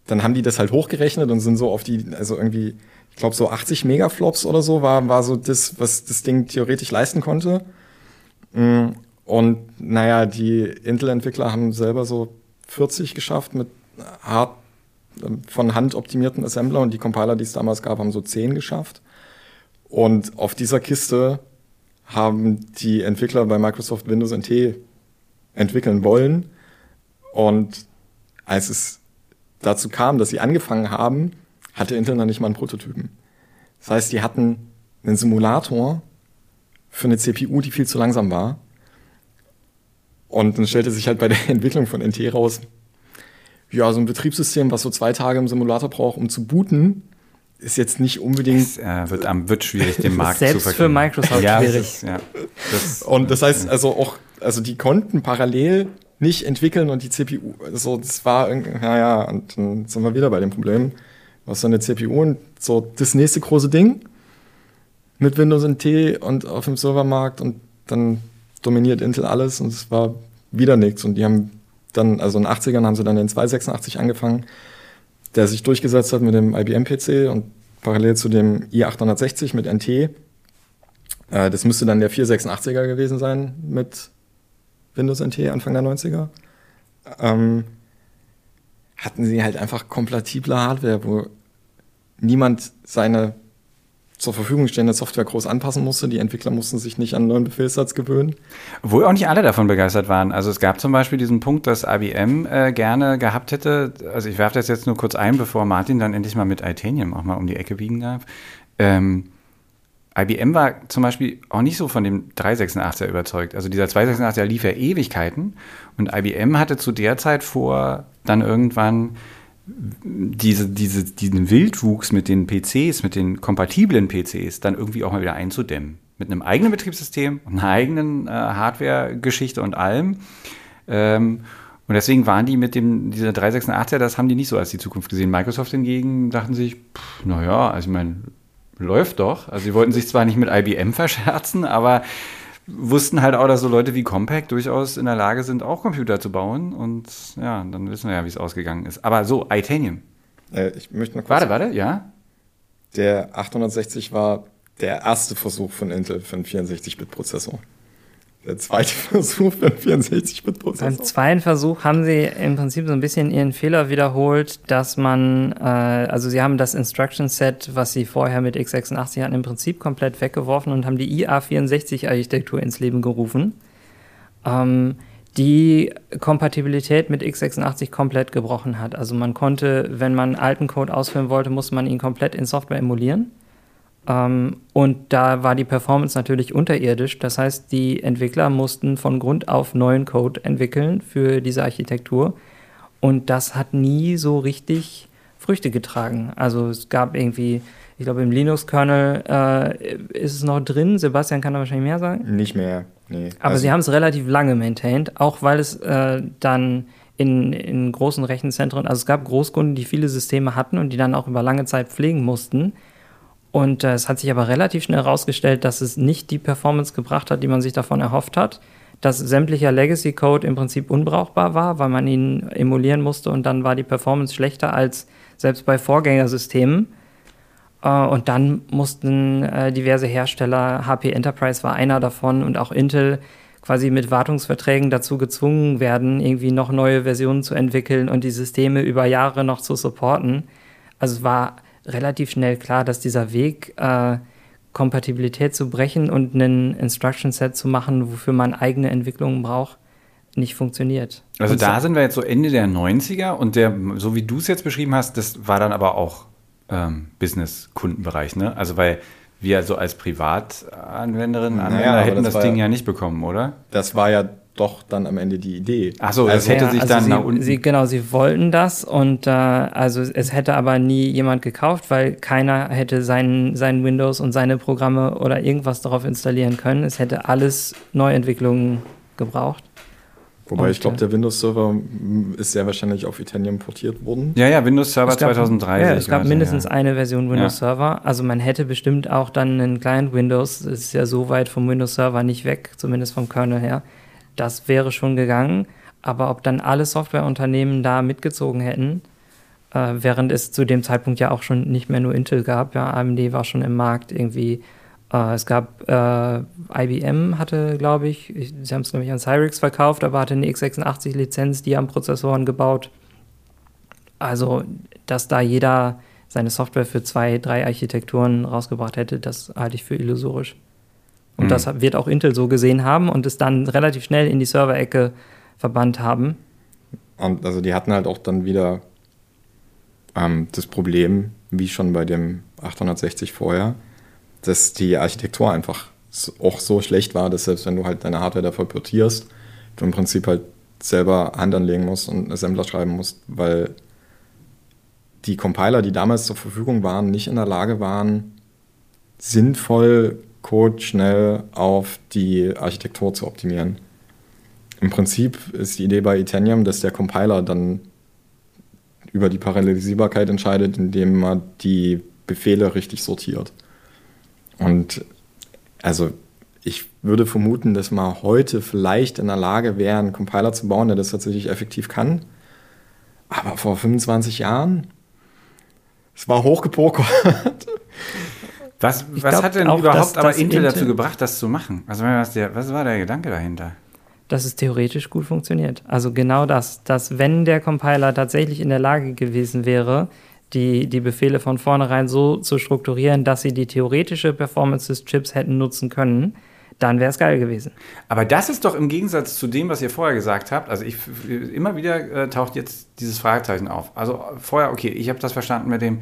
Speaker 3: dann haben die das halt hochgerechnet und sind so auf die, also irgendwie, ich glaube so 80 Megaflops oder so war, war so das, was das Ding theoretisch leisten konnte. Mm, und naja, die Intel-Entwickler haben selber so 40 geschafft mit hart von Hand optimierten Assembler und die Compiler, die es damals gab, haben so 10 geschafft. Und auf dieser Kiste haben die Entwickler bei Microsoft Windows NT entwickeln wollen. Und als es dazu kam, dass sie angefangen haben, hatte Intel noch nicht mal einen Prototypen. Das heißt, die hatten einen Simulator für eine CPU, die viel zu langsam war. Und dann stellte sich halt bei der Entwicklung von NT raus, ja, so ein Betriebssystem, was so zwei Tage im Simulator braucht, um zu booten, ist jetzt nicht unbedingt. Es
Speaker 1: äh, wird, wird schwierig, den Markt
Speaker 4: Selbst zu verkaufen. Selbst für Microsoft ja, schwierig. Ist, ja,
Speaker 3: das, und das heißt also auch also die konnten parallel nicht entwickeln und die CPU, so, das war irgendwie, naja, und dann sind wir wieder bei dem Problem. Hast so eine CPU und so das nächste große Ding mit Windows NT und auf dem Servermarkt und dann dominiert Intel alles und es war wieder nichts. Und die haben dann, also in den 80ern haben sie dann den 286 angefangen, der sich durchgesetzt hat mit dem IBM-PC und parallel zu dem i860 mit NT. Äh, das müsste dann der 486er gewesen sein mit Windows NT Anfang der 90er, ähm, hatten sie halt einfach kompatible Hardware, wo niemand seine zur Verfügung stehende Software groß anpassen musste. Die Entwickler mussten sich nicht an einen neuen Befehlssatz gewöhnen.
Speaker 1: Obwohl auch nicht alle davon begeistert waren. Also es gab zum Beispiel diesen Punkt, dass IBM äh, gerne gehabt hätte, also ich werfe das jetzt nur kurz ein, bevor Martin dann endlich mal mit Itanium auch mal um die Ecke biegen darf. Ähm, IBM war zum Beispiel auch nicht so von dem 386er überzeugt. Also dieser 286er lief ja Ewigkeiten und IBM hatte zu der Zeit vor, dann irgendwann diese, diese, diesen Wildwuchs mit den PCs, mit den kompatiblen PCs, dann irgendwie auch mal wieder einzudämmen. Mit einem eigenen Betriebssystem, einer eigenen äh, Hardware-Geschichte und allem. Ähm, und deswegen waren die mit dem, dieser 386er, das haben die nicht so als die Zukunft gesehen. Microsoft hingegen dachten sich, naja, also ich meine, läuft doch. Also sie wollten sich zwar nicht mit IBM verscherzen, aber wussten halt auch, dass so Leute wie Compaq durchaus in der Lage sind, auch Computer zu bauen. Und ja, dann wissen wir ja, wie es ausgegangen ist. Aber so, Itanium.
Speaker 3: Äh, ich möchte noch
Speaker 1: kurz. Warte, warte, ja.
Speaker 3: Der 860 war der erste Versuch von Intel für einen 64-Bit-Prozessor. Der zweite Versuch für einen 64-Bit-Prozessor.
Speaker 4: Beim zweiten Versuch haben sie im Prinzip so ein bisschen ihren Fehler wiederholt, dass man, äh, also sie haben das Instruction Set, was sie vorher mit x86 hatten, im Prinzip komplett weggeworfen und haben die IA64-Architektur ins Leben gerufen, ähm, die Kompatibilität mit x86 komplett gebrochen hat. Also man konnte, wenn man alten Code ausführen wollte, musste man ihn komplett in Software emulieren. Ähm, und da war die Performance natürlich unterirdisch. Das heißt, die Entwickler mussten von Grund auf neuen Code entwickeln für diese Architektur. Und das hat nie so richtig Früchte getragen. Also es gab irgendwie, ich glaube im Linux-Kernel äh, ist es noch drin. Sebastian kann da wahrscheinlich mehr sagen.
Speaker 3: Nicht mehr, nee.
Speaker 4: Aber also, sie haben es relativ lange maintained, auch weil es äh, dann in, in großen Rechenzentren, also es gab Großkunden, die viele Systeme hatten und die dann auch über lange Zeit pflegen mussten. Und äh, es hat sich aber relativ schnell herausgestellt, dass es nicht die Performance gebracht hat, die man sich davon erhofft hat. Dass sämtlicher Legacy-Code im Prinzip unbrauchbar war, weil man ihn emulieren musste und dann war die Performance schlechter als selbst bei Vorgängersystemen. Äh, und dann mussten äh, diverse Hersteller, HP Enterprise war einer davon und auch Intel, quasi mit Wartungsverträgen dazu gezwungen werden, irgendwie noch neue Versionen zu entwickeln und die Systeme über Jahre noch zu supporten. Also es war relativ schnell klar, dass dieser Weg, äh, Kompatibilität zu brechen und einen Instruction Set zu machen, wofür man eigene Entwicklungen braucht, nicht funktioniert.
Speaker 1: Also und da so sind wir jetzt so Ende der 90er und der, so wie du es jetzt beschrieben hast, das war dann aber auch ähm, Business-Kundenbereich, ne? Also weil wir so als Privatanwenderinnen, Anwender naja, hätten das, das Ding ja nicht bekommen, oder?
Speaker 3: Das war ja doch dann am Ende die Idee.
Speaker 1: Ach so, also, es hätte ja, sich also dann
Speaker 4: sie,
Speaker 1: nach unten.
Speaker 4: Sie, genau, sie wollten das und äh, also es hätte aber nie jemand gekauft, weil keiner hätte sein, sein Windows und seine Programme oder irgendwas darauf installieren können. Es hätte alles Neuentwicklungen gebraucht.
Speaker 3: Wobei und, ich glaube, der Windows-Server ist sehr wahrscheinlich auf Itanium portiert worden.
Speaker 1: Ja, ja, Windows-Server 2003.
Speaker 4: Ja, es gab mindestens ja. eine Version Windows-Server. Also man hätte bestimmt auch dann einen Client Windows, das ist ja so weit vom Windows-Server nicht weg, zumindest vom Kernel her das wäre schon gegangen. Aber ob dann alle Softwareunternehmen da mitgezogen hätten, äh, während es zu dem Zeitpunkt ja auch schon nicht mehr nur Intel gab, ja, AMD war schon im Markt irgendwie. Äh, es gab äh, IBM hatte, glaube ich, ich, sie haben es nämlich an Cyrix verkauft, aber hatte eine x86-Lizenz, die haben Prozessoren gebaut. Also, dass da jeder seine Software für zwei, drei Architekturen rausgebracht hätte, das halte ich für illusorisch. Und mhm. das wird auch Intel so gesehen haben und es dann relativ schnell in die Server-Ecke verbannt haben.
Speaker 3: Und also die hatten halt auch dann wieder ähm, das Problem, wie schon bei dem 860 vorher, dass die Architektur einfach auch so schlecht war, dass selbst wenn du halt deine Hardware davor portierst, du im Prinzip halt selber Hand anlegen musst und Assembler schreiben musst, weil die Compiler, die damals zur Verfügung waren, nicht in der Lage waren, sinnvoll Code schnell auf die Architektur zu optimieren. Im Prinzip ist die Idee bei Itanium, dass der Compiler dann über die Parallelisierbarkeit entscheidet, indem man die Befehle richtig sortiert. Und also ich würde vermuten, dass man heute vielleicht in der Lage wäre, einen Compiler zu bauen, der das tatsächlich effektiv kann. Aber vor 25 Jahren, es war hochgepokert.
Speaker 1: Was, was hat denn auch, überhaupt dass, aber dass Intel, Intel dazu gebracht, das zu machen? Also was, der, was war der Gedanke dahinter?
Speaker 4: Dass es theoretisch gut funktioniert. Also genau das, dass wenn der Compiler tatsächlich in der Lage gewesen wäre, die, die Befehle von vornherein so zu strukturieren, dass sie die theoretische Performance des Chips hätten nutzen können, dann wäre es geil gewesen.
Speaker 1: Aber das ist doch im Gegensatz zu dem, was ihr vorher gesagt habt. Also ich immer wieder äh, taucht jetzt dieses Fragezeichen auf. Also vorher, okay, ich habe das verstanden mit dem,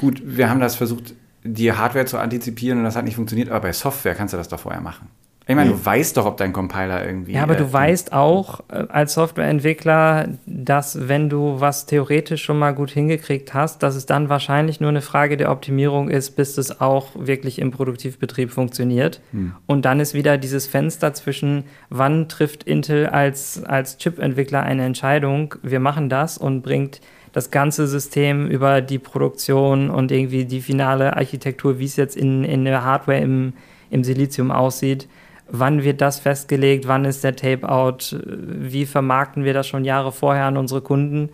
Speaker 1: gut, wir haben das versucht, die Hardware zu antizipieren und das hat nicht funktioniert, aber bei Software kannst du das doch vorher machen. Ich meine, du weißt doch, ob dein Compiler irgendwie.
Speaker 4: Ja, aber du äh, weißt auch äh, als Softwareentwickler, dass wenn du was theoretisch schon mal gut hingekriegt hast, dass es dann wahrscheinlich nur eine Frage der Optimierung ist, bis es auch wirklich im Produktivbetrieb funktioniert. Hm. Und dann ist wieder dieses Fenster zwischen, wann trifft Intel als, als Chip-Entwickler eine Entscheidung, wir machen das und bringt das ganze System über die Produktion und irgendwie die finale Architektur, wie es jetzt in, in der Hardware im, im Silizium aussieht. Wann wird das festgelegt, wann ist der Tape-out, wie vermarkten wir das schon Jahre vorher an unsere Kunden.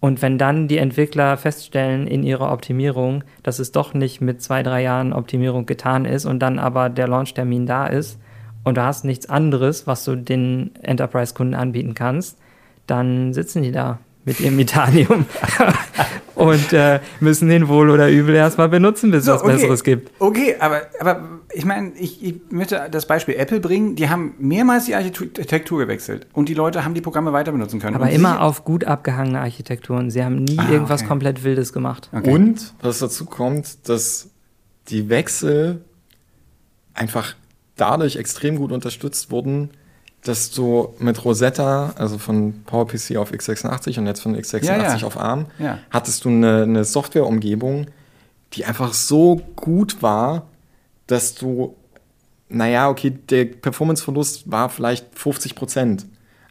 Speaker 4: Und wenn dann die Entwickler feststellen in ihrer Optimierung, dass es doch nicht mit zwei, drei Jahren Optimierung getan ist und dann aber der Launchtermin da ist und du hast nichts anderes, was du den Enterprise-Kunden anbieten kannst, dann sitzen die da mit ihrem Itanium und äh, müssen den wohl oder übel erstmal benutzen, bis es so, was okay. Besseres gibt.
Speaker 1: Okay, aber, aber ich meine, ich, ich möchte das Beispiel Apple bringen. Die haben mehrmals die Architektur gewechselt und die Leute haben die Programme weiter benutzen können.
Speaker 4: Aber und immer auf gut abgehangene Architekturen. Sie haben nie ah, irgendwas okay. komplett Wildes gemacht.
Speaker 3: Okay. Und was dazu kommt, dass die Wechsel einfach dadurch extrem gut unterstützt wurden, dass du mit Rosetta, also von PowerPC auf x86 und jetzt von x86 ja, ja. auf ARM, ja. hattest du eine, eine Softwareumgebung, die einfach so gut war, dass du, naja, okay, der Performance-Verlust war vielleicht 50 Prozent.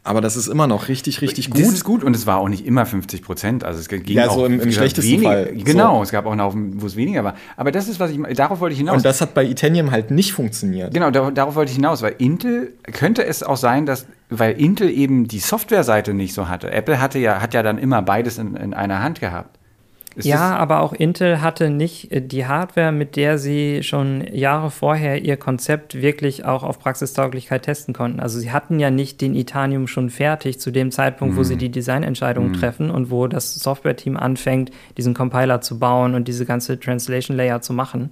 Speaker 3: Aber das ist immer noch richtig, richtig gut. Das
Speaker 1: ist gut und es war auch nicht immer 50 Prozent. Also es ging
Speaker 3: ja, so im, im schlechtesten
Speaker 1: weniger,
Speaker 3: Fall.
Speaker 1: Genau, so. es gab auch noch, wo es weniger war. Aber das ist, was ich, darauf wollte ich hinaus.
Speaker 3: Und das hat bei Itanium halt nicht funktioniert.
Speaker 1: Genau, darauf, darauf wollte ich hinaus, weil Intel, könnte es auch sein, dass, weil Intel eben die Softwareseite nicht so hatte. Apple hatte ja, hat ja dann immer beides in, in einer Hand gehabt.
Speaker 4: Ist ja, aber auch Intel hatte nicht äh, die Hardware, mit der sie schon Jahre vorher ihr Konzept wirklich auch auf Praxistauglichkeit testen konnten. Also sie hatten ja nicht den Itanium schon fertig zu dem Zeitpunkt, mm. wo sie mhm. die Designentscheidungen mm. treffen und wo das Software-Team anfängt, diesen Compiler zu bauen und diese ganze Translation Layer zu machen.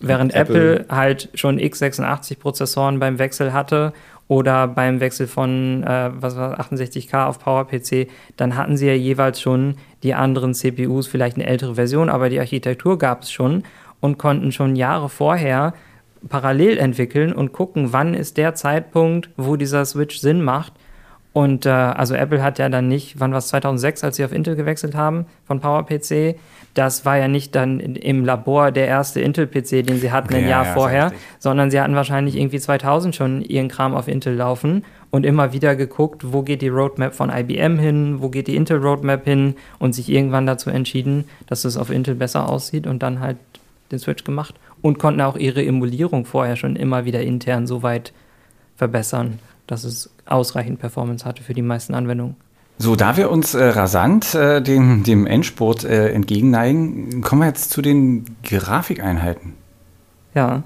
Speaker 4: Während Apple, Apple halt schon x86-Prozessoren beim Wechsel hatte oder beim Wechsel von äh, was war 68K auf PowerPC, dann hatten sie ja jeweils schon die anderen CPUs, vielleicht eine ältere Version, aber die Architektur gab es schon und konnten schon Jahre vorher parallel entwickeln und gucken, wann ist der Zeitpunkt, wo dieser Switch Sinn macht. Und äh, also Apple hat ja dann nicht, wann war es 2006, als sie auf Intel gewechselt haben von PowerPC, das war ja nicht dann im Labor der erste Intel-PC, den sie hatten okay, ein Jahr ja, vorher, sondern sie hatten wahrscheinlich irgendwie 2000 schon ihren Kram auf Intel laufen und immer wieder geguckt, wo geht die Roadmap von IBM hin, wo geht die Intel-Roadmap hin und sich irgendwann dazu entschieden, dass es auf Intel besser aussieht und dann halt den Switch gemacht und konnten auch ihre Emulierung vorher schon immer wieder intern so weit verbessern, dass es ausreichend Performance hatte für die meisten Anwendungen.
Speaker 1: So, da wir uns äh, rasant äh, dem, dem Endspurt äh, entgegenneigen, kommen wir jetzt zu den Grafikeinheiten.
Speaker 4: Ja.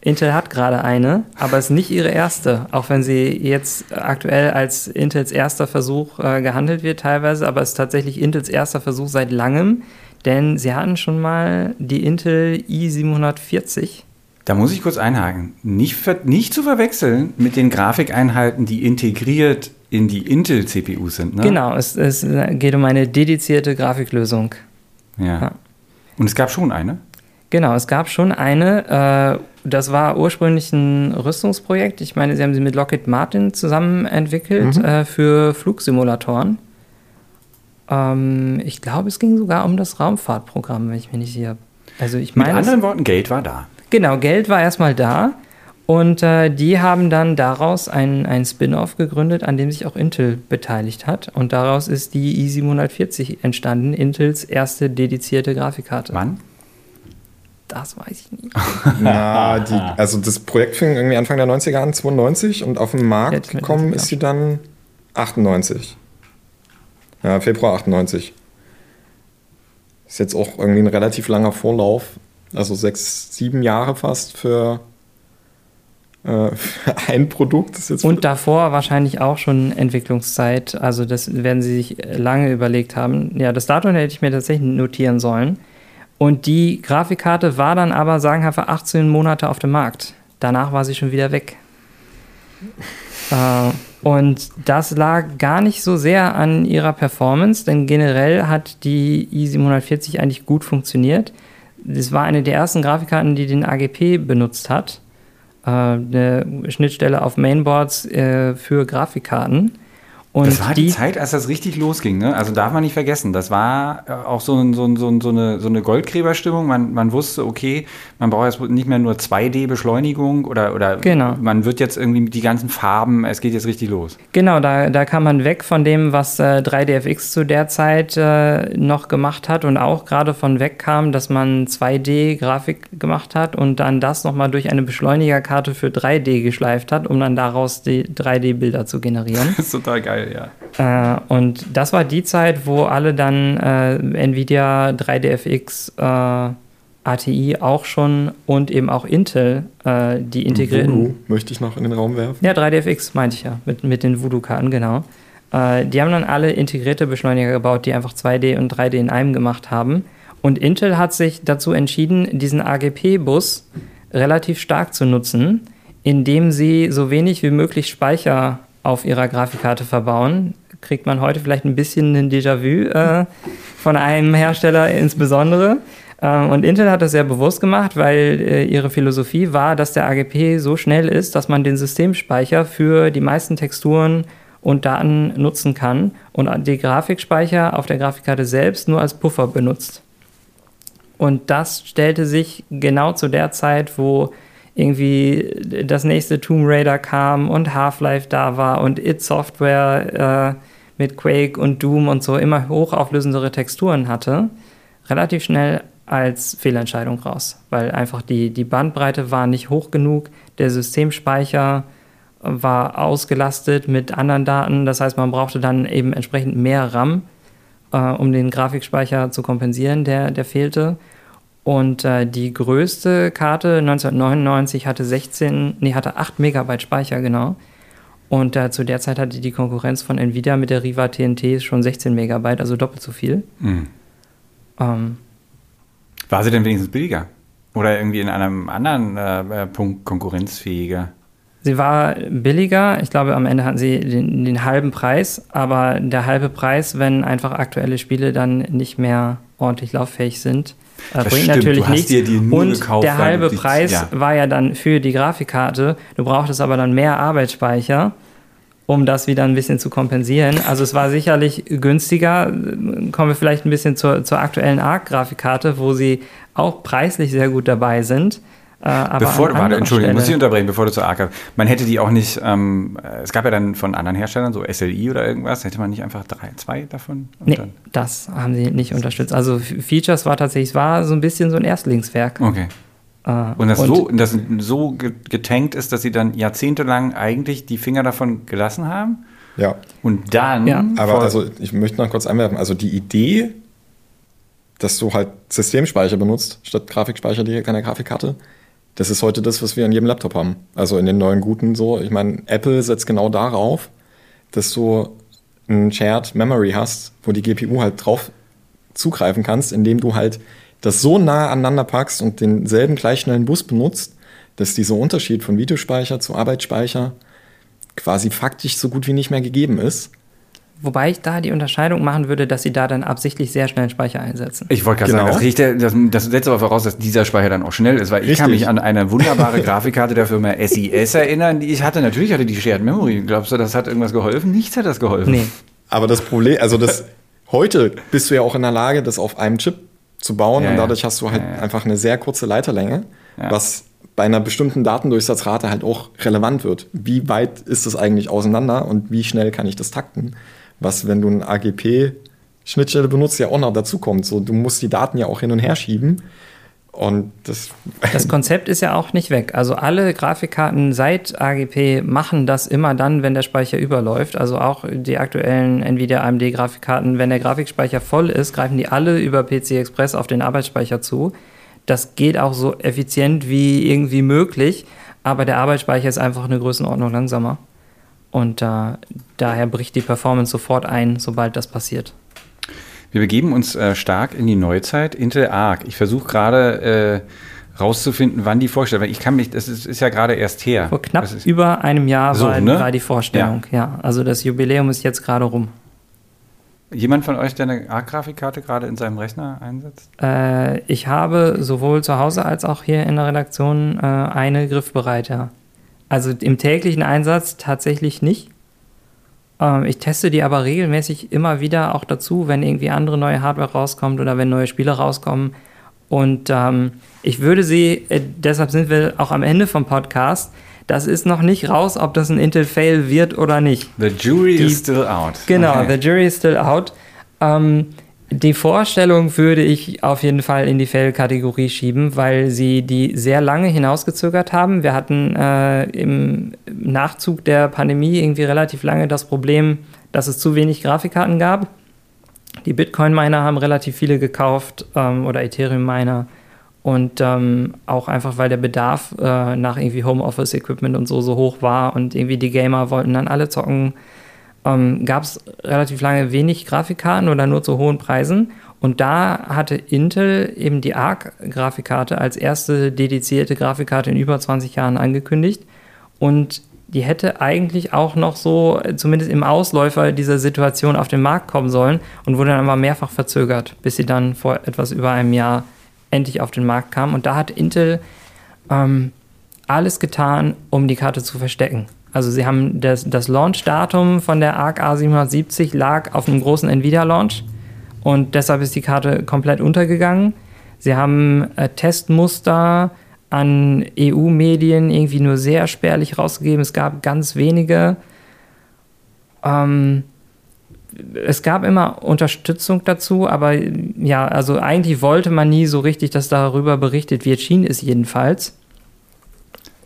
Speaker 4: Intel hat gerade eine, aber es ist nicht ihre erste, auch wenn sie jetzt aktuell als Intels erster Versuch äh, gehandelt wird teilweise, aber es ist tatsächlich Intels erster Versuch seit langem, denn sie hatten schon mal die Intel i740.
Speaker 1: Da muss ich kurz einhaken. Nicht, nicht zu verwechseln mit den Grafikeinheiten, die integriert in die Intel-CPUs sind, ne?
Speaker 4: Genau, es, es, geht um eine dedizierte Grafiklösung.
Speaker 1: Ja. ja. Und es gab schon eine?
Speaker 4: Genau, es gab schon eine. Äh, das war ursprünglich ein Rüstungsprojekt. Ich meine, sie haben sie mit Lockheed Martin zusammen entwickelt mhm. äh, für Flugsimulatoren. Ähm, ich glaube, es ging sogar um das Raumfahrtprogramm, wenn ich mich nicht sicher.
Speaker 1: Also ich meine, mit anderen Worten, Geld war da.
Speaker 4: Genau, Geld war erstmal da. Und äh, die haben dann daraus ein, ein Spin-off gegründet, an dem sich auch Intel beteiligt hat. Und daraus ist die i740 entstanden, Intels erste dedizierte Grafikkarte.
Speaker 1: Wann?
Speaker 4: Das weiß ich nicht.
Speaker 3: Na, die, also das Projekt fing irgendwie Anfang der 90er an, 92, und auf den Markt gekommen ist sie dann 98. Ja, Februar 98. Ist jetzt auch irgendwie ein relativ langer Vorlauf, also sechs, sieben Jahre fast für äh, für ein Produkt.
Speaker 4: Und davor wahrscheinlich auch schon Entwicklungszeit. Also das werden sie sich lange überlegt haben. Ja, das Datum hätte ich mir tatsächlich notieren sollen. Und die Grafikkarte war dann aber sagenhafte 18 Monate auf dem Markt. Danach war sie schon wieder weg. äh, und das lag gar nicht so sehr an ihrer Performance, denn generell hat die i740 eigentlich gut funktioniert. Das war eine der ersten Grafikkarten, die den AGP benutzt hat. Äh, eine Schnittstelle auf Mainboards äh, für Grafikkarten.
Speaker 1: Und das war die, die, Zeit, als das richtig losging, ne? Also darf man nicht vergessen. Das war äh, auch so, ein, so, ein, so, eine, so eine Goldgräberstimmung. Man, man wusste, okay, man braucht jetzt nicht mehr nur 2D-Beschleunigung oder, oder
Speaker 4: genau.
Speaker 1: man wird jetzt irgendwie die ganzen Farben, es geht jetzt richtig los.
Speaker 4: Genau, da, da kam man weg von dem, was äh, 3DFX zu der Zeit äh, noch gemacht hat und auch gerade von weg kam, dass man 2D-Grafik gemacht hat und dann das nochmal durch eine Beschleunigerkarte für 3D geschleift hat, um dann daraus die 3D-Bilder zu generieren.
Speaker 1: das ist total geil ja.
Speaker 4: Äh, und das war die Zeit, wo alle dann äh, Nvidia 3DFX äh, ATI auch schon und eben auch Intel äh, die integrierten.
Speaker 3: Voodoo möchte ich noch in den Raum werfen.
Speaker 4: Ja, 3DFX meinte ich ja, mit, mit den Voodoo-Karten, genau. Äh, die haben dann alle integrierte Beschleuniger gebaut, die einfach 2D und 3D in einem gemacht haben. Und Intel hat sich dazu entschieden, diesen AGP-Bus relativ stark zu nutzen, indem sie so wenig wie möglich Speicher auf ihrer Grafikkarte verbauen. Kriegt man heute vielleicht ein bisschen ein Déjà-vu äh, von einem Hersteller insbesondere. Ähm, und Intel hat das sehr bewusst gemacht, weil äh, ihre Philosophie war, dass der AGP so schnell ist, dass man den Systemspeicher für die meisten Texturen und Daten nutzen kann und die Grafikspeicher auf der Grafikkarte selbst nur als Puffer benutzt. Und das stellte sich genau zu der Zeit, wo irgendwie das nächste Tomb Raider kam und Half-Life da war und It Software äh, mit Quake und Doom und so immer hochauflösendere Texturen hatte, relativ schnell als Fehlentscheidung raus, weil einfach die, die Bandbreite war nicht hoch genug, der Systemspeicher war ausgelastet mit anderen Daten, das heißt, man brauchte dann eben entsprechend mehr RAM, äh, um den Grafikspeicher zu kompensieren, der, der fehlte. Und äh, die größte Karte 1999 hatte 16, nee, hatte 8 Megabyte Speicher, genau. Und äh, zu der Zeit hatte die Konkurrenz von Nvidia mit der Riva TNT schon 16 Megabyte, also doppelt so viel. Mhm.
Speaker 1: Ähm, War sie denn wenigstens billiger? Oder irgendwie in einem anderen äh, äh, Punkt konkurrenzfähiger?
Speaker 4: Sie war billiger. Ich glaube, am Ende hatten sie den, den, halben Preis. Aber der halbe Preis, wenn einfach aktuelle Spiele dann nicht mehr ordentlich lauffähig sind, äh, bringt stimmt, natürlich nichts. und gekauft, der halbe die, Preis ja. war ja dann für die Grafikkarte. Du brauchtest aber dann mehr Arbeitsspeicher, um das wieder ein bisschen zu kompensieren. Also es war sicherlich günstiger. Kommen wir vielleicht ein bisschen zur, zur aktuellen ARC-Grafikkarte, wo sie auch preislich sehr gut dabei sind.
Speaker 1: Äh, bevor, warte, Entschuldigung, Stelle. muss ich unterbrechen, bevor du zur ARC Man hätte die auch nicht, ähm, es gab ja dann von anderen Herstellern, so SLI oder irgendwas, hätte man nicht einfach drei, zwei davon?
Speaker 4: Nee, das haben sie nicht unterstützt. Also Features war tatsächlich, es war so ein bisschen so ein Erstlingswerk.
Speaker 1: Okay. Äh, und das, und so, das so getankt ist, dass sie dann jahrzehntelang eigentlich die Finger davon gelassen haben?
Speaker 3: Ja.
Speaker 1: Und dann.
Speaker 3: Ja. Aber also, ich möchte noch kurz einwerfen. Also, die Idee, dass du halt Systemspeicher benutzt, statt Grafikspeicher direkt an der Grafikkarte, das ist heute das, was wir an jedem Laptop haben. Also in den neuen guten so. Ich meine, Apple setzt genau darauf, dass du ein Shared Memory hast, wo die GPU halt drauf zugreifen kannst, indem du halt das so nah aneinander packst und denselben gleich schnellen Bus benutzt, dass dieser Unterschied von Videospeicher zu Arbeitsspeicher quasi faktisch so gut wie nicht mehr gegeben ist.
Speaker 4: Wobei ich da die Unterscheidung machen würde, dass sie da dann absichtlich sehr schnell Speicher einsetzen.
Speaker 1: Ich wollte gerade genau. sagen, das, riecht, das, das setzt aber voraus, dass dieser Speicher dann auch schnell ist, weil Richtig. ich kann mich an eine wunderbare Grafikkarte der Firma SIS erinnern, die ich hatte. Natürlich hatte die Shared Memory. Glaubst du, das hat irgendwas geholfen? Nichts hat das geholfen. Nee.
Speaker 3: Aber das Problem, also das, heute bist du ja auch in der Lage, das auf einem Chip zu bauen ja, und dadurch hast du halt ja, ja. einfach eine sehr kurze Leiterlänge, was bei einer bestimmten Datendurchsatzrate halt auch relevant wird. Wie weit ist das eigentlich auseinander und wie schnell kann ich das takten? Was, wenn du ein AGP-Schnittstelle benutzt, ja auch noch dazu kommt. So, du musst die Daten ja auch hin und her schieben. Und das,
Speaker 4: das Konzept ist ja auch nicht weg. Also alle Grafikkarten seit AGP machen das immer dann, wenn der Speicher überläuft. Also auch die aktuellen Nvidia AMD Grafikkarten, wenn der Grafikspeicher voll ist, greifen die alle über PC Express auf den Arbeitsspeicher zu. Das geht auch so effizient wie irgendwie möglich. aber der Arbeitsspeicher ist einfach eine Größenordnung langsamer. Und äh, daher bricht die Performance sofort ein, sobald das passiert.
Speaker 1: Wir begeben uns äh, stark in die Neuzeit. Intel Arc. Ich versuche gerade äh, rauszufinden, wann die Vorstellung. Ich kann mich, das ist, ist ja gerade erst her.
Speaker 4: Vor knapp über einem Jahr
Speaker 1: so,
Speaker 4: war,
Speaker 1: ne?
Speaker 4: war, die Vorstellung. Ja. ja. also das Jubiläum ist jetzt gerade rum.
Speaker 1: Jemand von euch, der eine Arc-Grafikkarte gerade in seinem Rechner einsetzt?
Speaker 4: Äh, ich habe sowohl zu Hause als auch hier in der Redaktion äh, eine griffbereit, ja. Also im täglichen Einsatz tatsächlich nicht. Ähm, ich teste die aber regelmäßig immer wieder auch dazu, wenn irgendwie andere neue Hardware rauskommt oder wenn neue Spiele rauskommen. Und ähm, ich würde sie, äh, deshalb sind wir auch am Ende vom Podcast, das ist noch nicht raus, ob das ein Intel-Fail wird oder nicht.
Speaker 1: The jury die, is still out.
Speaker 4: Genau, okay. the jury is still out. Ähm, die Vorstellung würde ich auf jeden Fall in die Fail-Kategorie schieben, weil sie die sehr lange hinausgezögert haben. Wir hatten äh, im Nachzug der Pandemie irgendwie relativ lange das Problem, dass es zu wenig Grafikkarten gab. Die Bitcoin-Miner haben relativ viele gekauft ähm, oder Ethereum-Miner. Und ähm, auch einfach, weil der Bedarf äh, nach irgendwie Homeoffice-Equipment und so so hoch war und irgendwie die Gamer wollten dann alle zocken, ähm, gab es relativ lange wenig Grafikkarten oder nur zu hohen Preisen. Und da hatte Intel eben die ARC-Grafikkarte als erste dedizierte Grafikkarte in über 20 Jahren angekündigt. Und die hätte eigentlich auch noch so, zumindest im Ausläufer dieser Situation auf den Markt kommen sollen und wurde dann aber mehrfach verzögert, bis sie dann vor etwas über einem Jahr endlich auf den Markt kam. Und da hat Intel ähm, alles getan, um die Karte zu verstecken. Also sie haben das, das Launch-Datum von der ARC A770 lag auf einem großen Nvidia-Launch und deshalb ist die Karte komplett untergegangen. Sie haben äh, Testmuster an EU-Medien irgendwie nur sehr spärlich rausgegeben. Es gab ganz wenige. Ähm, es gab immer Unterstützung dazu, aber ja, also eigentlich wollte man nie so richtig, dass darüber berichtet wird. Schien es jedenfalls.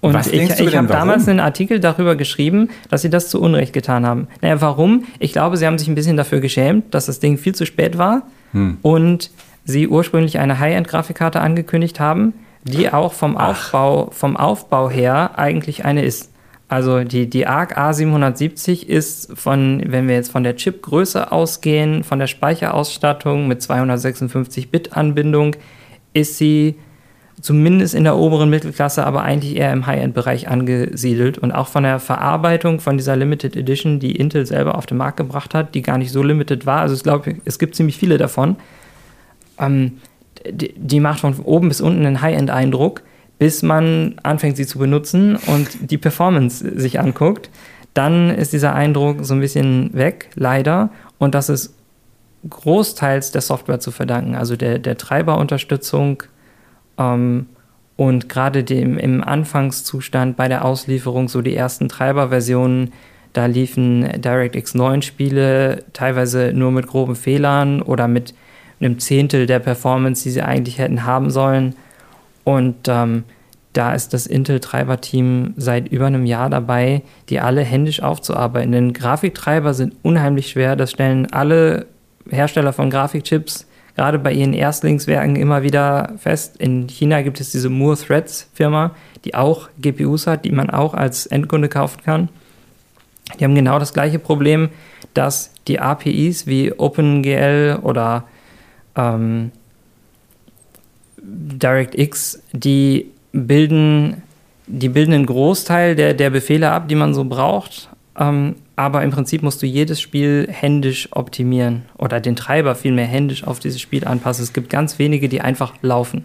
Speaker 4: Und
Speaker 1: Was
Speaker 4: ich, ich habe damals einen Artikel darüber geschrieben, dass sie das zu Unrecht getan haben. Naja, warum? Ich glaube, sie haben sich ein bisschen dafür geschämt, dass das Ding viel zu spät war
Speaker 1: Hm.
Speaker 4: und sie ursprünglich eine High-End-Grafikkarte angekündigt haben, die auch vom Aufbau, vom Aufbau her eigentlich eine ist. Also die, die ARC A770 ist von, wenn wir jetzt von der Chipgröße ausgehen, von der Speicherausstattung mit 256-Bit-Anbindung, ist sie zumindest in der oberen Mittelklasse, aber eigentlich eher im High-End-Bereich angesiedelt. Und auch von der Verarbeitung von dieser Limited Edition, die Intel selber auf den Markt gebracht hat, die gar nicht so limited war. Also ich glaube, es gibt ziemlich viele davon. Ähm, die, die macht von oben bis unten einen High-End-Eindruck, bis man anfängt, sie zu benutzen und die Performance sich anguckt. Dann ist dieser Eindruck so ein bisschen weg, leider. Und das ist großteils der Software zu verdanken, also der, der Treiberunterstützung ähm, und gerade dem im Anfangszustand bei der Auslieferung, so die ersten Treiberversionen, da liefen DirectX 9 Spiele teilweise nur mit groben Fehlern oder mit einem Zehntel der Performance, die sie eigentlich hätten haben sollen. Und ähm, da ist das Intel-Treiber-Team seit über einem Jahr dabei, die alle händisch aufzuarbeiten. Denn Grafiktreiber sind unheimlich schwer. Das stellen alle Hersteller von Grafikchips gerade bei ihren Erstlingswerken immer wieder fest. In China gibt es diese Moore Threads Firma, die auch GPUs hat, die man auch als Endkunde kaufen kann. Die haben genau das gleiche Problem, dass die APIs wie OpenGL oder ähm, DirectX, die bilden, die bilden einen Großteil der, der Befehle ab, die man so braucht. Ähm, aber im Prinzip musst du jedes Spiel händisch optimieren oder den Treiber vielmehr händisch auf dieses Spiel anpassen. Es gibt ganz wenige, die einfach laufen.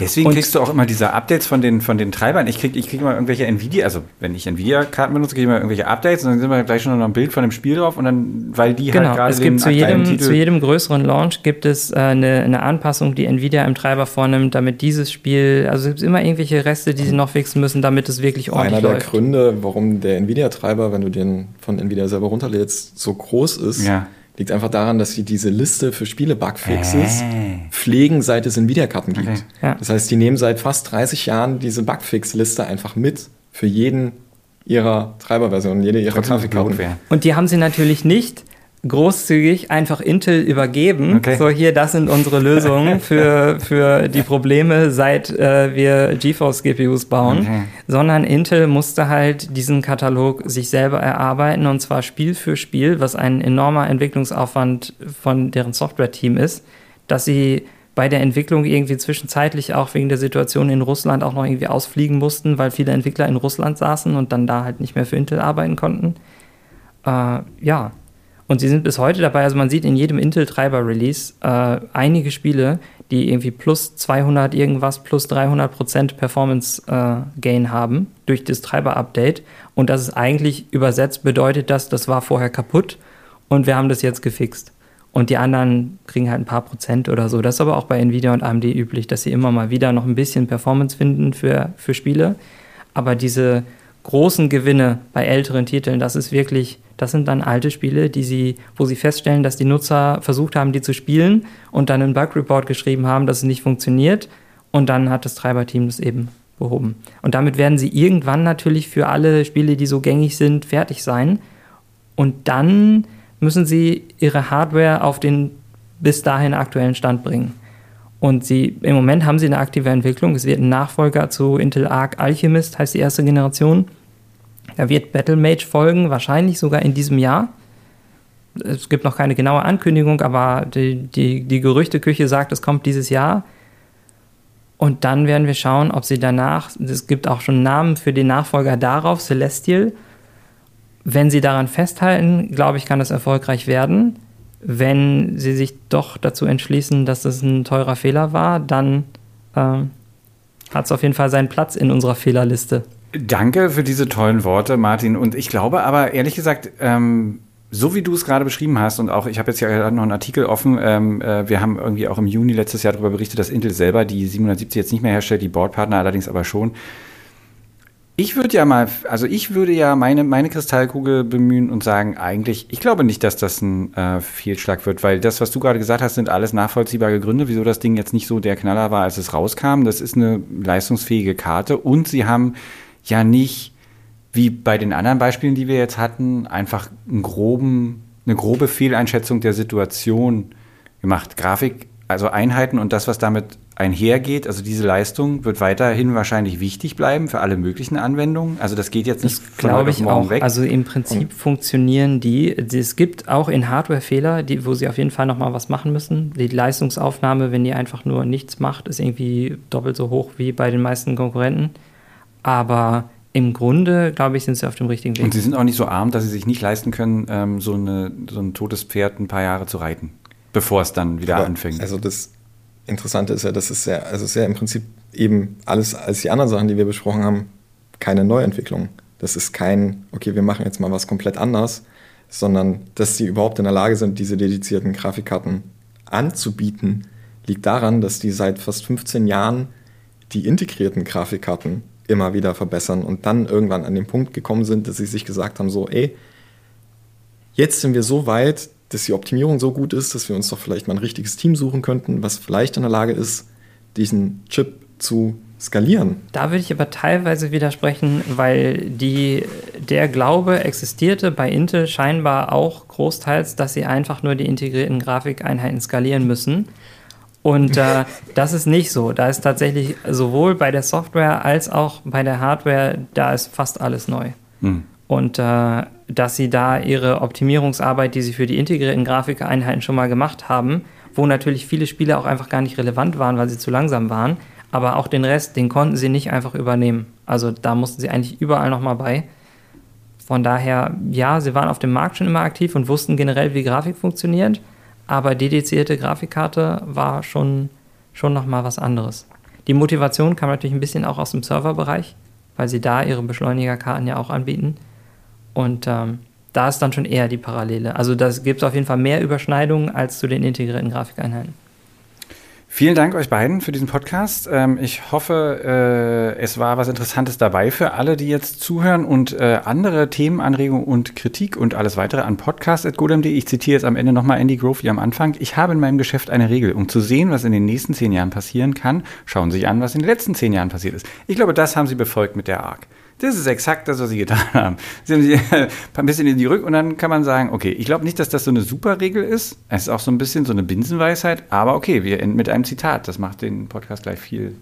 Speaker 1: Deswegen
Speaker 4: Und-
Speaker 1: kriegst du auch immer diese Updates von den, von den Treibern. Ich krieg, ich krieg immer irgendwelche Nvidia, also wenn ich Nvidia-Karten benutze, kriege ich immer irgendwelche Updates und dann sind wir gleich schon noch ein Bild von dem Spiel drauf und dann, weil die
Speaker 4: Genau,
Speaker 1: halt gerade
Speaker 4: es
Speaker 1: den
Speaker 4: gibt zu jedem,
Speaker 1: Titel
Speaker 4: zu jedem größeren Launch gibt es äh, eine, eine Anpassung, die Nvidia im Treiber vornimmt, damit dieses Spiel, also es gibt immer irgendwelche Reste, die sie noch fixen müssen, damit es wirklich ordentlich
Speaker 3: Einer der
Speaker 4: läuft.
Speaker 3: Gründe, warum der Nvidia-Treiber, wenn du den von Nvidia selber runterlädst, so groß ist,
Speaker 1: Ja.
Speaker 3: Liegt einfach daran, dass sie diese Liste für Spiele-Bugfixes
Speaker 1: Äh.
Speaker 3: pflegen, seit es Nvidia-Karten gibt.
Speaker 1: Okay.
Speaker 4: Ja.
Speaker 3: Das heißt, die nehmen seit fast 30 Jahren diese Bugfix-Liste einfach mit für jeden ihrer Treiberversionen, jede ihrer Grafikkarten.
Speaker 4: Und die haben sie natürlich nicht, großzügig einfach Intel übergeben.
Speaker 1: Okay.
Speaker 4: So, hier, das sind unsere Lösungen für, für die Probleme, seit äh, wir GeForce GPUs bauen.
Speaker 1: Okay.
Speaker 4: Sondern Intel musste halt diesen Katalog sich selber erarbeiten und zwar Spiel für Spiel, was ein enormer Entwicklungsaufwand von deren Software-Team ist, dass sie bei der Entwicklung irgendwie zwischenzeitlich auch wegen der Situation in Russland auch noch irgendwie ausfliegen mussten, weil viele Entwickler in Russland saßen und dann da halt nicht mehr für Intel arbeiten konnten. Äh, ja, und sie sind bis heute dabei, also man sieht in jedem Intel-Treiber-Release äh, einige Spiele, die irgendwie plus 200 irgendwas, plus 300 Prozent Performance-Gain äh, haben durch das Treiber-Update. Und das ist eigentlich übersetzt bedeutet das, das war vorher kaputt und wir haben das jetzt gefixt. Und die anderen kriegen halt ein paar Prozent oder so. Das ist aber auch bei Nvidia und AMD üblich, dass sie immer mal wieder noch ein bisschen Performance finden für, für Spiele. Aber diese großen Gewinne bei älteren Titeln, das ist wirklich, das sind dann alte Spiele, die sie, wo sie feststellen, dass die Nutzer versucht haben, die zu spielen und dann einen Bug-Report geschrieben haben, dass es nicht funktioniert. Und dann hat das Treiberteam das eben behoben. Und damit werden sie irgendwann natürlich für alle Spiele, die so gängig sind, fertig sein. Und dann müssen sie ihre Hardware auf den bis dahin aktuellen Stand bringen. Und sie, im Moment haben sie eine aktive Entwicklung. Es wird ein Nachfolger zu Intel Arc Alchemist, heißt die erste Generation. Da wird Battle Mage folgen, wahrscheinlich sogar in diesem Jahr. Es gibt noch keine genaue Ankündigung, aber die, die, die Gerüchteküche sagt, es kommt dieses Jahr. Und dann werden wir schauen, ob sie danach, es gibt auch schon Namen für den Nachfolger darauf, Celestial, wenn sie daran festhalten, glaube ich, kann das erfolgreich werden. Wenn sie sich doch dazu entschließen, dass das ein teurer Fehler war, dann ähm, hat es auf jeden Fall seinen Platz in unserer Fehlerliste.
Speaker 1: Danke für diese tollen Worte, Martin. Und ich glaube aber, ehrlich gesagt, ähm, so wie du es gerade beschrieben hast, und auch ich habe jetzt ja noch einen Artikel offen, ähm, äh, wir haben irgendwie auch im Juni letztes Jahr darüber berichtet, dass Intel selber die 770 jetzt nicht mehr herstellt, die Boardpartner allerdings aber schon. Ich würde ja mal, also ich würde ja meine, meine Kristallkugel bemühen und sagen, eigentlich, ich glaube nicht, dass das ein äh, Fehlschlag wird, weil das, was du gerade gesagt hast, sind alles nachvollziehbare Gründe, wieso das Ding jetzt nicht so der Knaller war, als es rauskam. Das ist eine leistungsfähige Karte und sie haben ja nicht, wie bei den anderen Beispielen, die wir jetzt hatten, einfach einen groben, eine grobe Fehleinschätzung der Situation gemacht. Grafik, also Einheiten und das, was damit einhergeht, also diese Leistung wird weiterhin wahrscheinlich wichtig bleiben für alle möglichen Anwendungen. Also das geht jetzt nicht
Speaker 4: das glaube ich auch.
Speaker 1: weg.
Speaker 4: Also im Prinzip und funktionieren die. Es gibt auch in Hardware Fehler, die, wo sie auf jeden Fall noch mal was machen müssen. Die Leistungsaufnahme, wenn die einfach nur nichts macht, ist irgendwie doppelt so hoch wie bei den meisten Konkurrenten. Aber im Grunde, glaube ich, sind sie auf dem richtigen Weg.
Speaker 1: Und sie sind auch nicht so arm, dass sie sich nicht leisten können, ähm, so, eine, so ein totes Pferd ein paar Jahre zu reiten, bevor es dann wieder
Speaker 3: Aber
Speaker 1: anfängt.
Speaker 3: Also das Interessante ist ja, dass es ja, also es ist ja im Prinzip eben alles als die anderen Sachen, die wir besprochen haben, keine Neuentwicklung. Das ist kein, okay, wir machen jetzt mal was komplett anders, sondern dass sie überhaupt in der Lage sind, diese dedizierten Grafikkarten anzubieten, liegt daran, dass die seit fast 15 Jahren die integrierten Grafikkarten immer wieder verbessern und dann irgendwann an den Punkt gekommen sind, dass sie sich gesagt haben, so, ey, jetzt sind wir so weit, dass die Optimierung so gut ist, dass wir uns doch vielleicht mal ein richtiges Team suchen könnten, was vielleicht in der Lage ist, diesen Chip zu skalieren.
Speaker 4: Da würde ich aber teilweise widersprechen, weil die, der Glaube existierte bei Intel scheinbar auch großteils, dass sie einfach nur die integrierten Grafikeinheiten skalieren müssen. Und äh, das ist nicht so. Da ist tatsächlich sowohl bei der Software als auch bei der Hardware, da ist fast alles neu. Hm. Und äh, dass sie da ihre Optimierungsarbeit, die sie für die integrierten Grafikeinheiten schon mal gemacht haben, wo natürlich viele Spiele auch einfach gar nicht relevant waren, weil sie zu langsam waren, aber auch den Rest, den konnten sie nicht einfach übernehmen. Also da mussten sie eigentlich überall nochmal bei. Von daher, ja, sie waren auf dem Markt schon immer aktiv und wussten generell, wie Grafik funktioniert, aber dedizierte Grafikkarte war schon, schon nochmal was anderes. Die Motivation kam natürlich ein bisschen auch aus dem Serverbereich, weil sie da ihre Beschleunigerkarten ja auch anbieten. Und ähm, da ist dann schon eher die Parallele. Also da gibt es auf jeden Fall mehr Überschneidungen als zu den integrierten Grafikeinheiten.
Speaker 1: Vielen Dank euch beiden für diesen Podcast. Ähm, ich hoffe, äh, es war was Interessantes dabei für alle, die jetzt zuhören und äh, andere Themenanregungen und Kritik und alles weitere an podcast.godem.de. Ich zitiere jetzt am Ende nochmal Andy Grove wie am Anfang. Ich habe in meinem Geschäft eine Regel. Um zu sehen, was in den nächsten zehn Jahren passieren kann, schauen Sie sich an, was in den letzten zehn Jahren passiert ist. Ich glaube, das haben Sie befolgt mit der ARC. Das ist exakt das, was sie getan haben. Sie haben sie ein bisschen in die Rück und dann kann man sagen, okay, ich glaube nicht, dass das so eine super Regel ist. Es ist auch so ein bisschen so eine Binsenweisheit, aber okay, wir enden mit einem Zitat. Das macht den Podcast gleich viel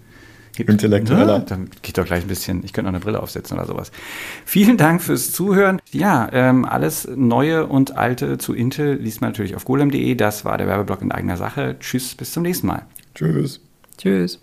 Speaker 3: Intellektueller.
Speaker 1: Ja, dann geht doch gleich ein bisschen, ich könnte noch eine Brille aufsetzen oder sowas. Vielen Dank fürs Zuhören. Ja, ähm, alles Neue und Alte zu Intel liest man natürlich auf golem.de. Das war der Werbeblock in eigener Sache. Tschüss, bis zum nächsten Mal.
Speaker 3: Tschüss.
Speaker 4: Tschüss.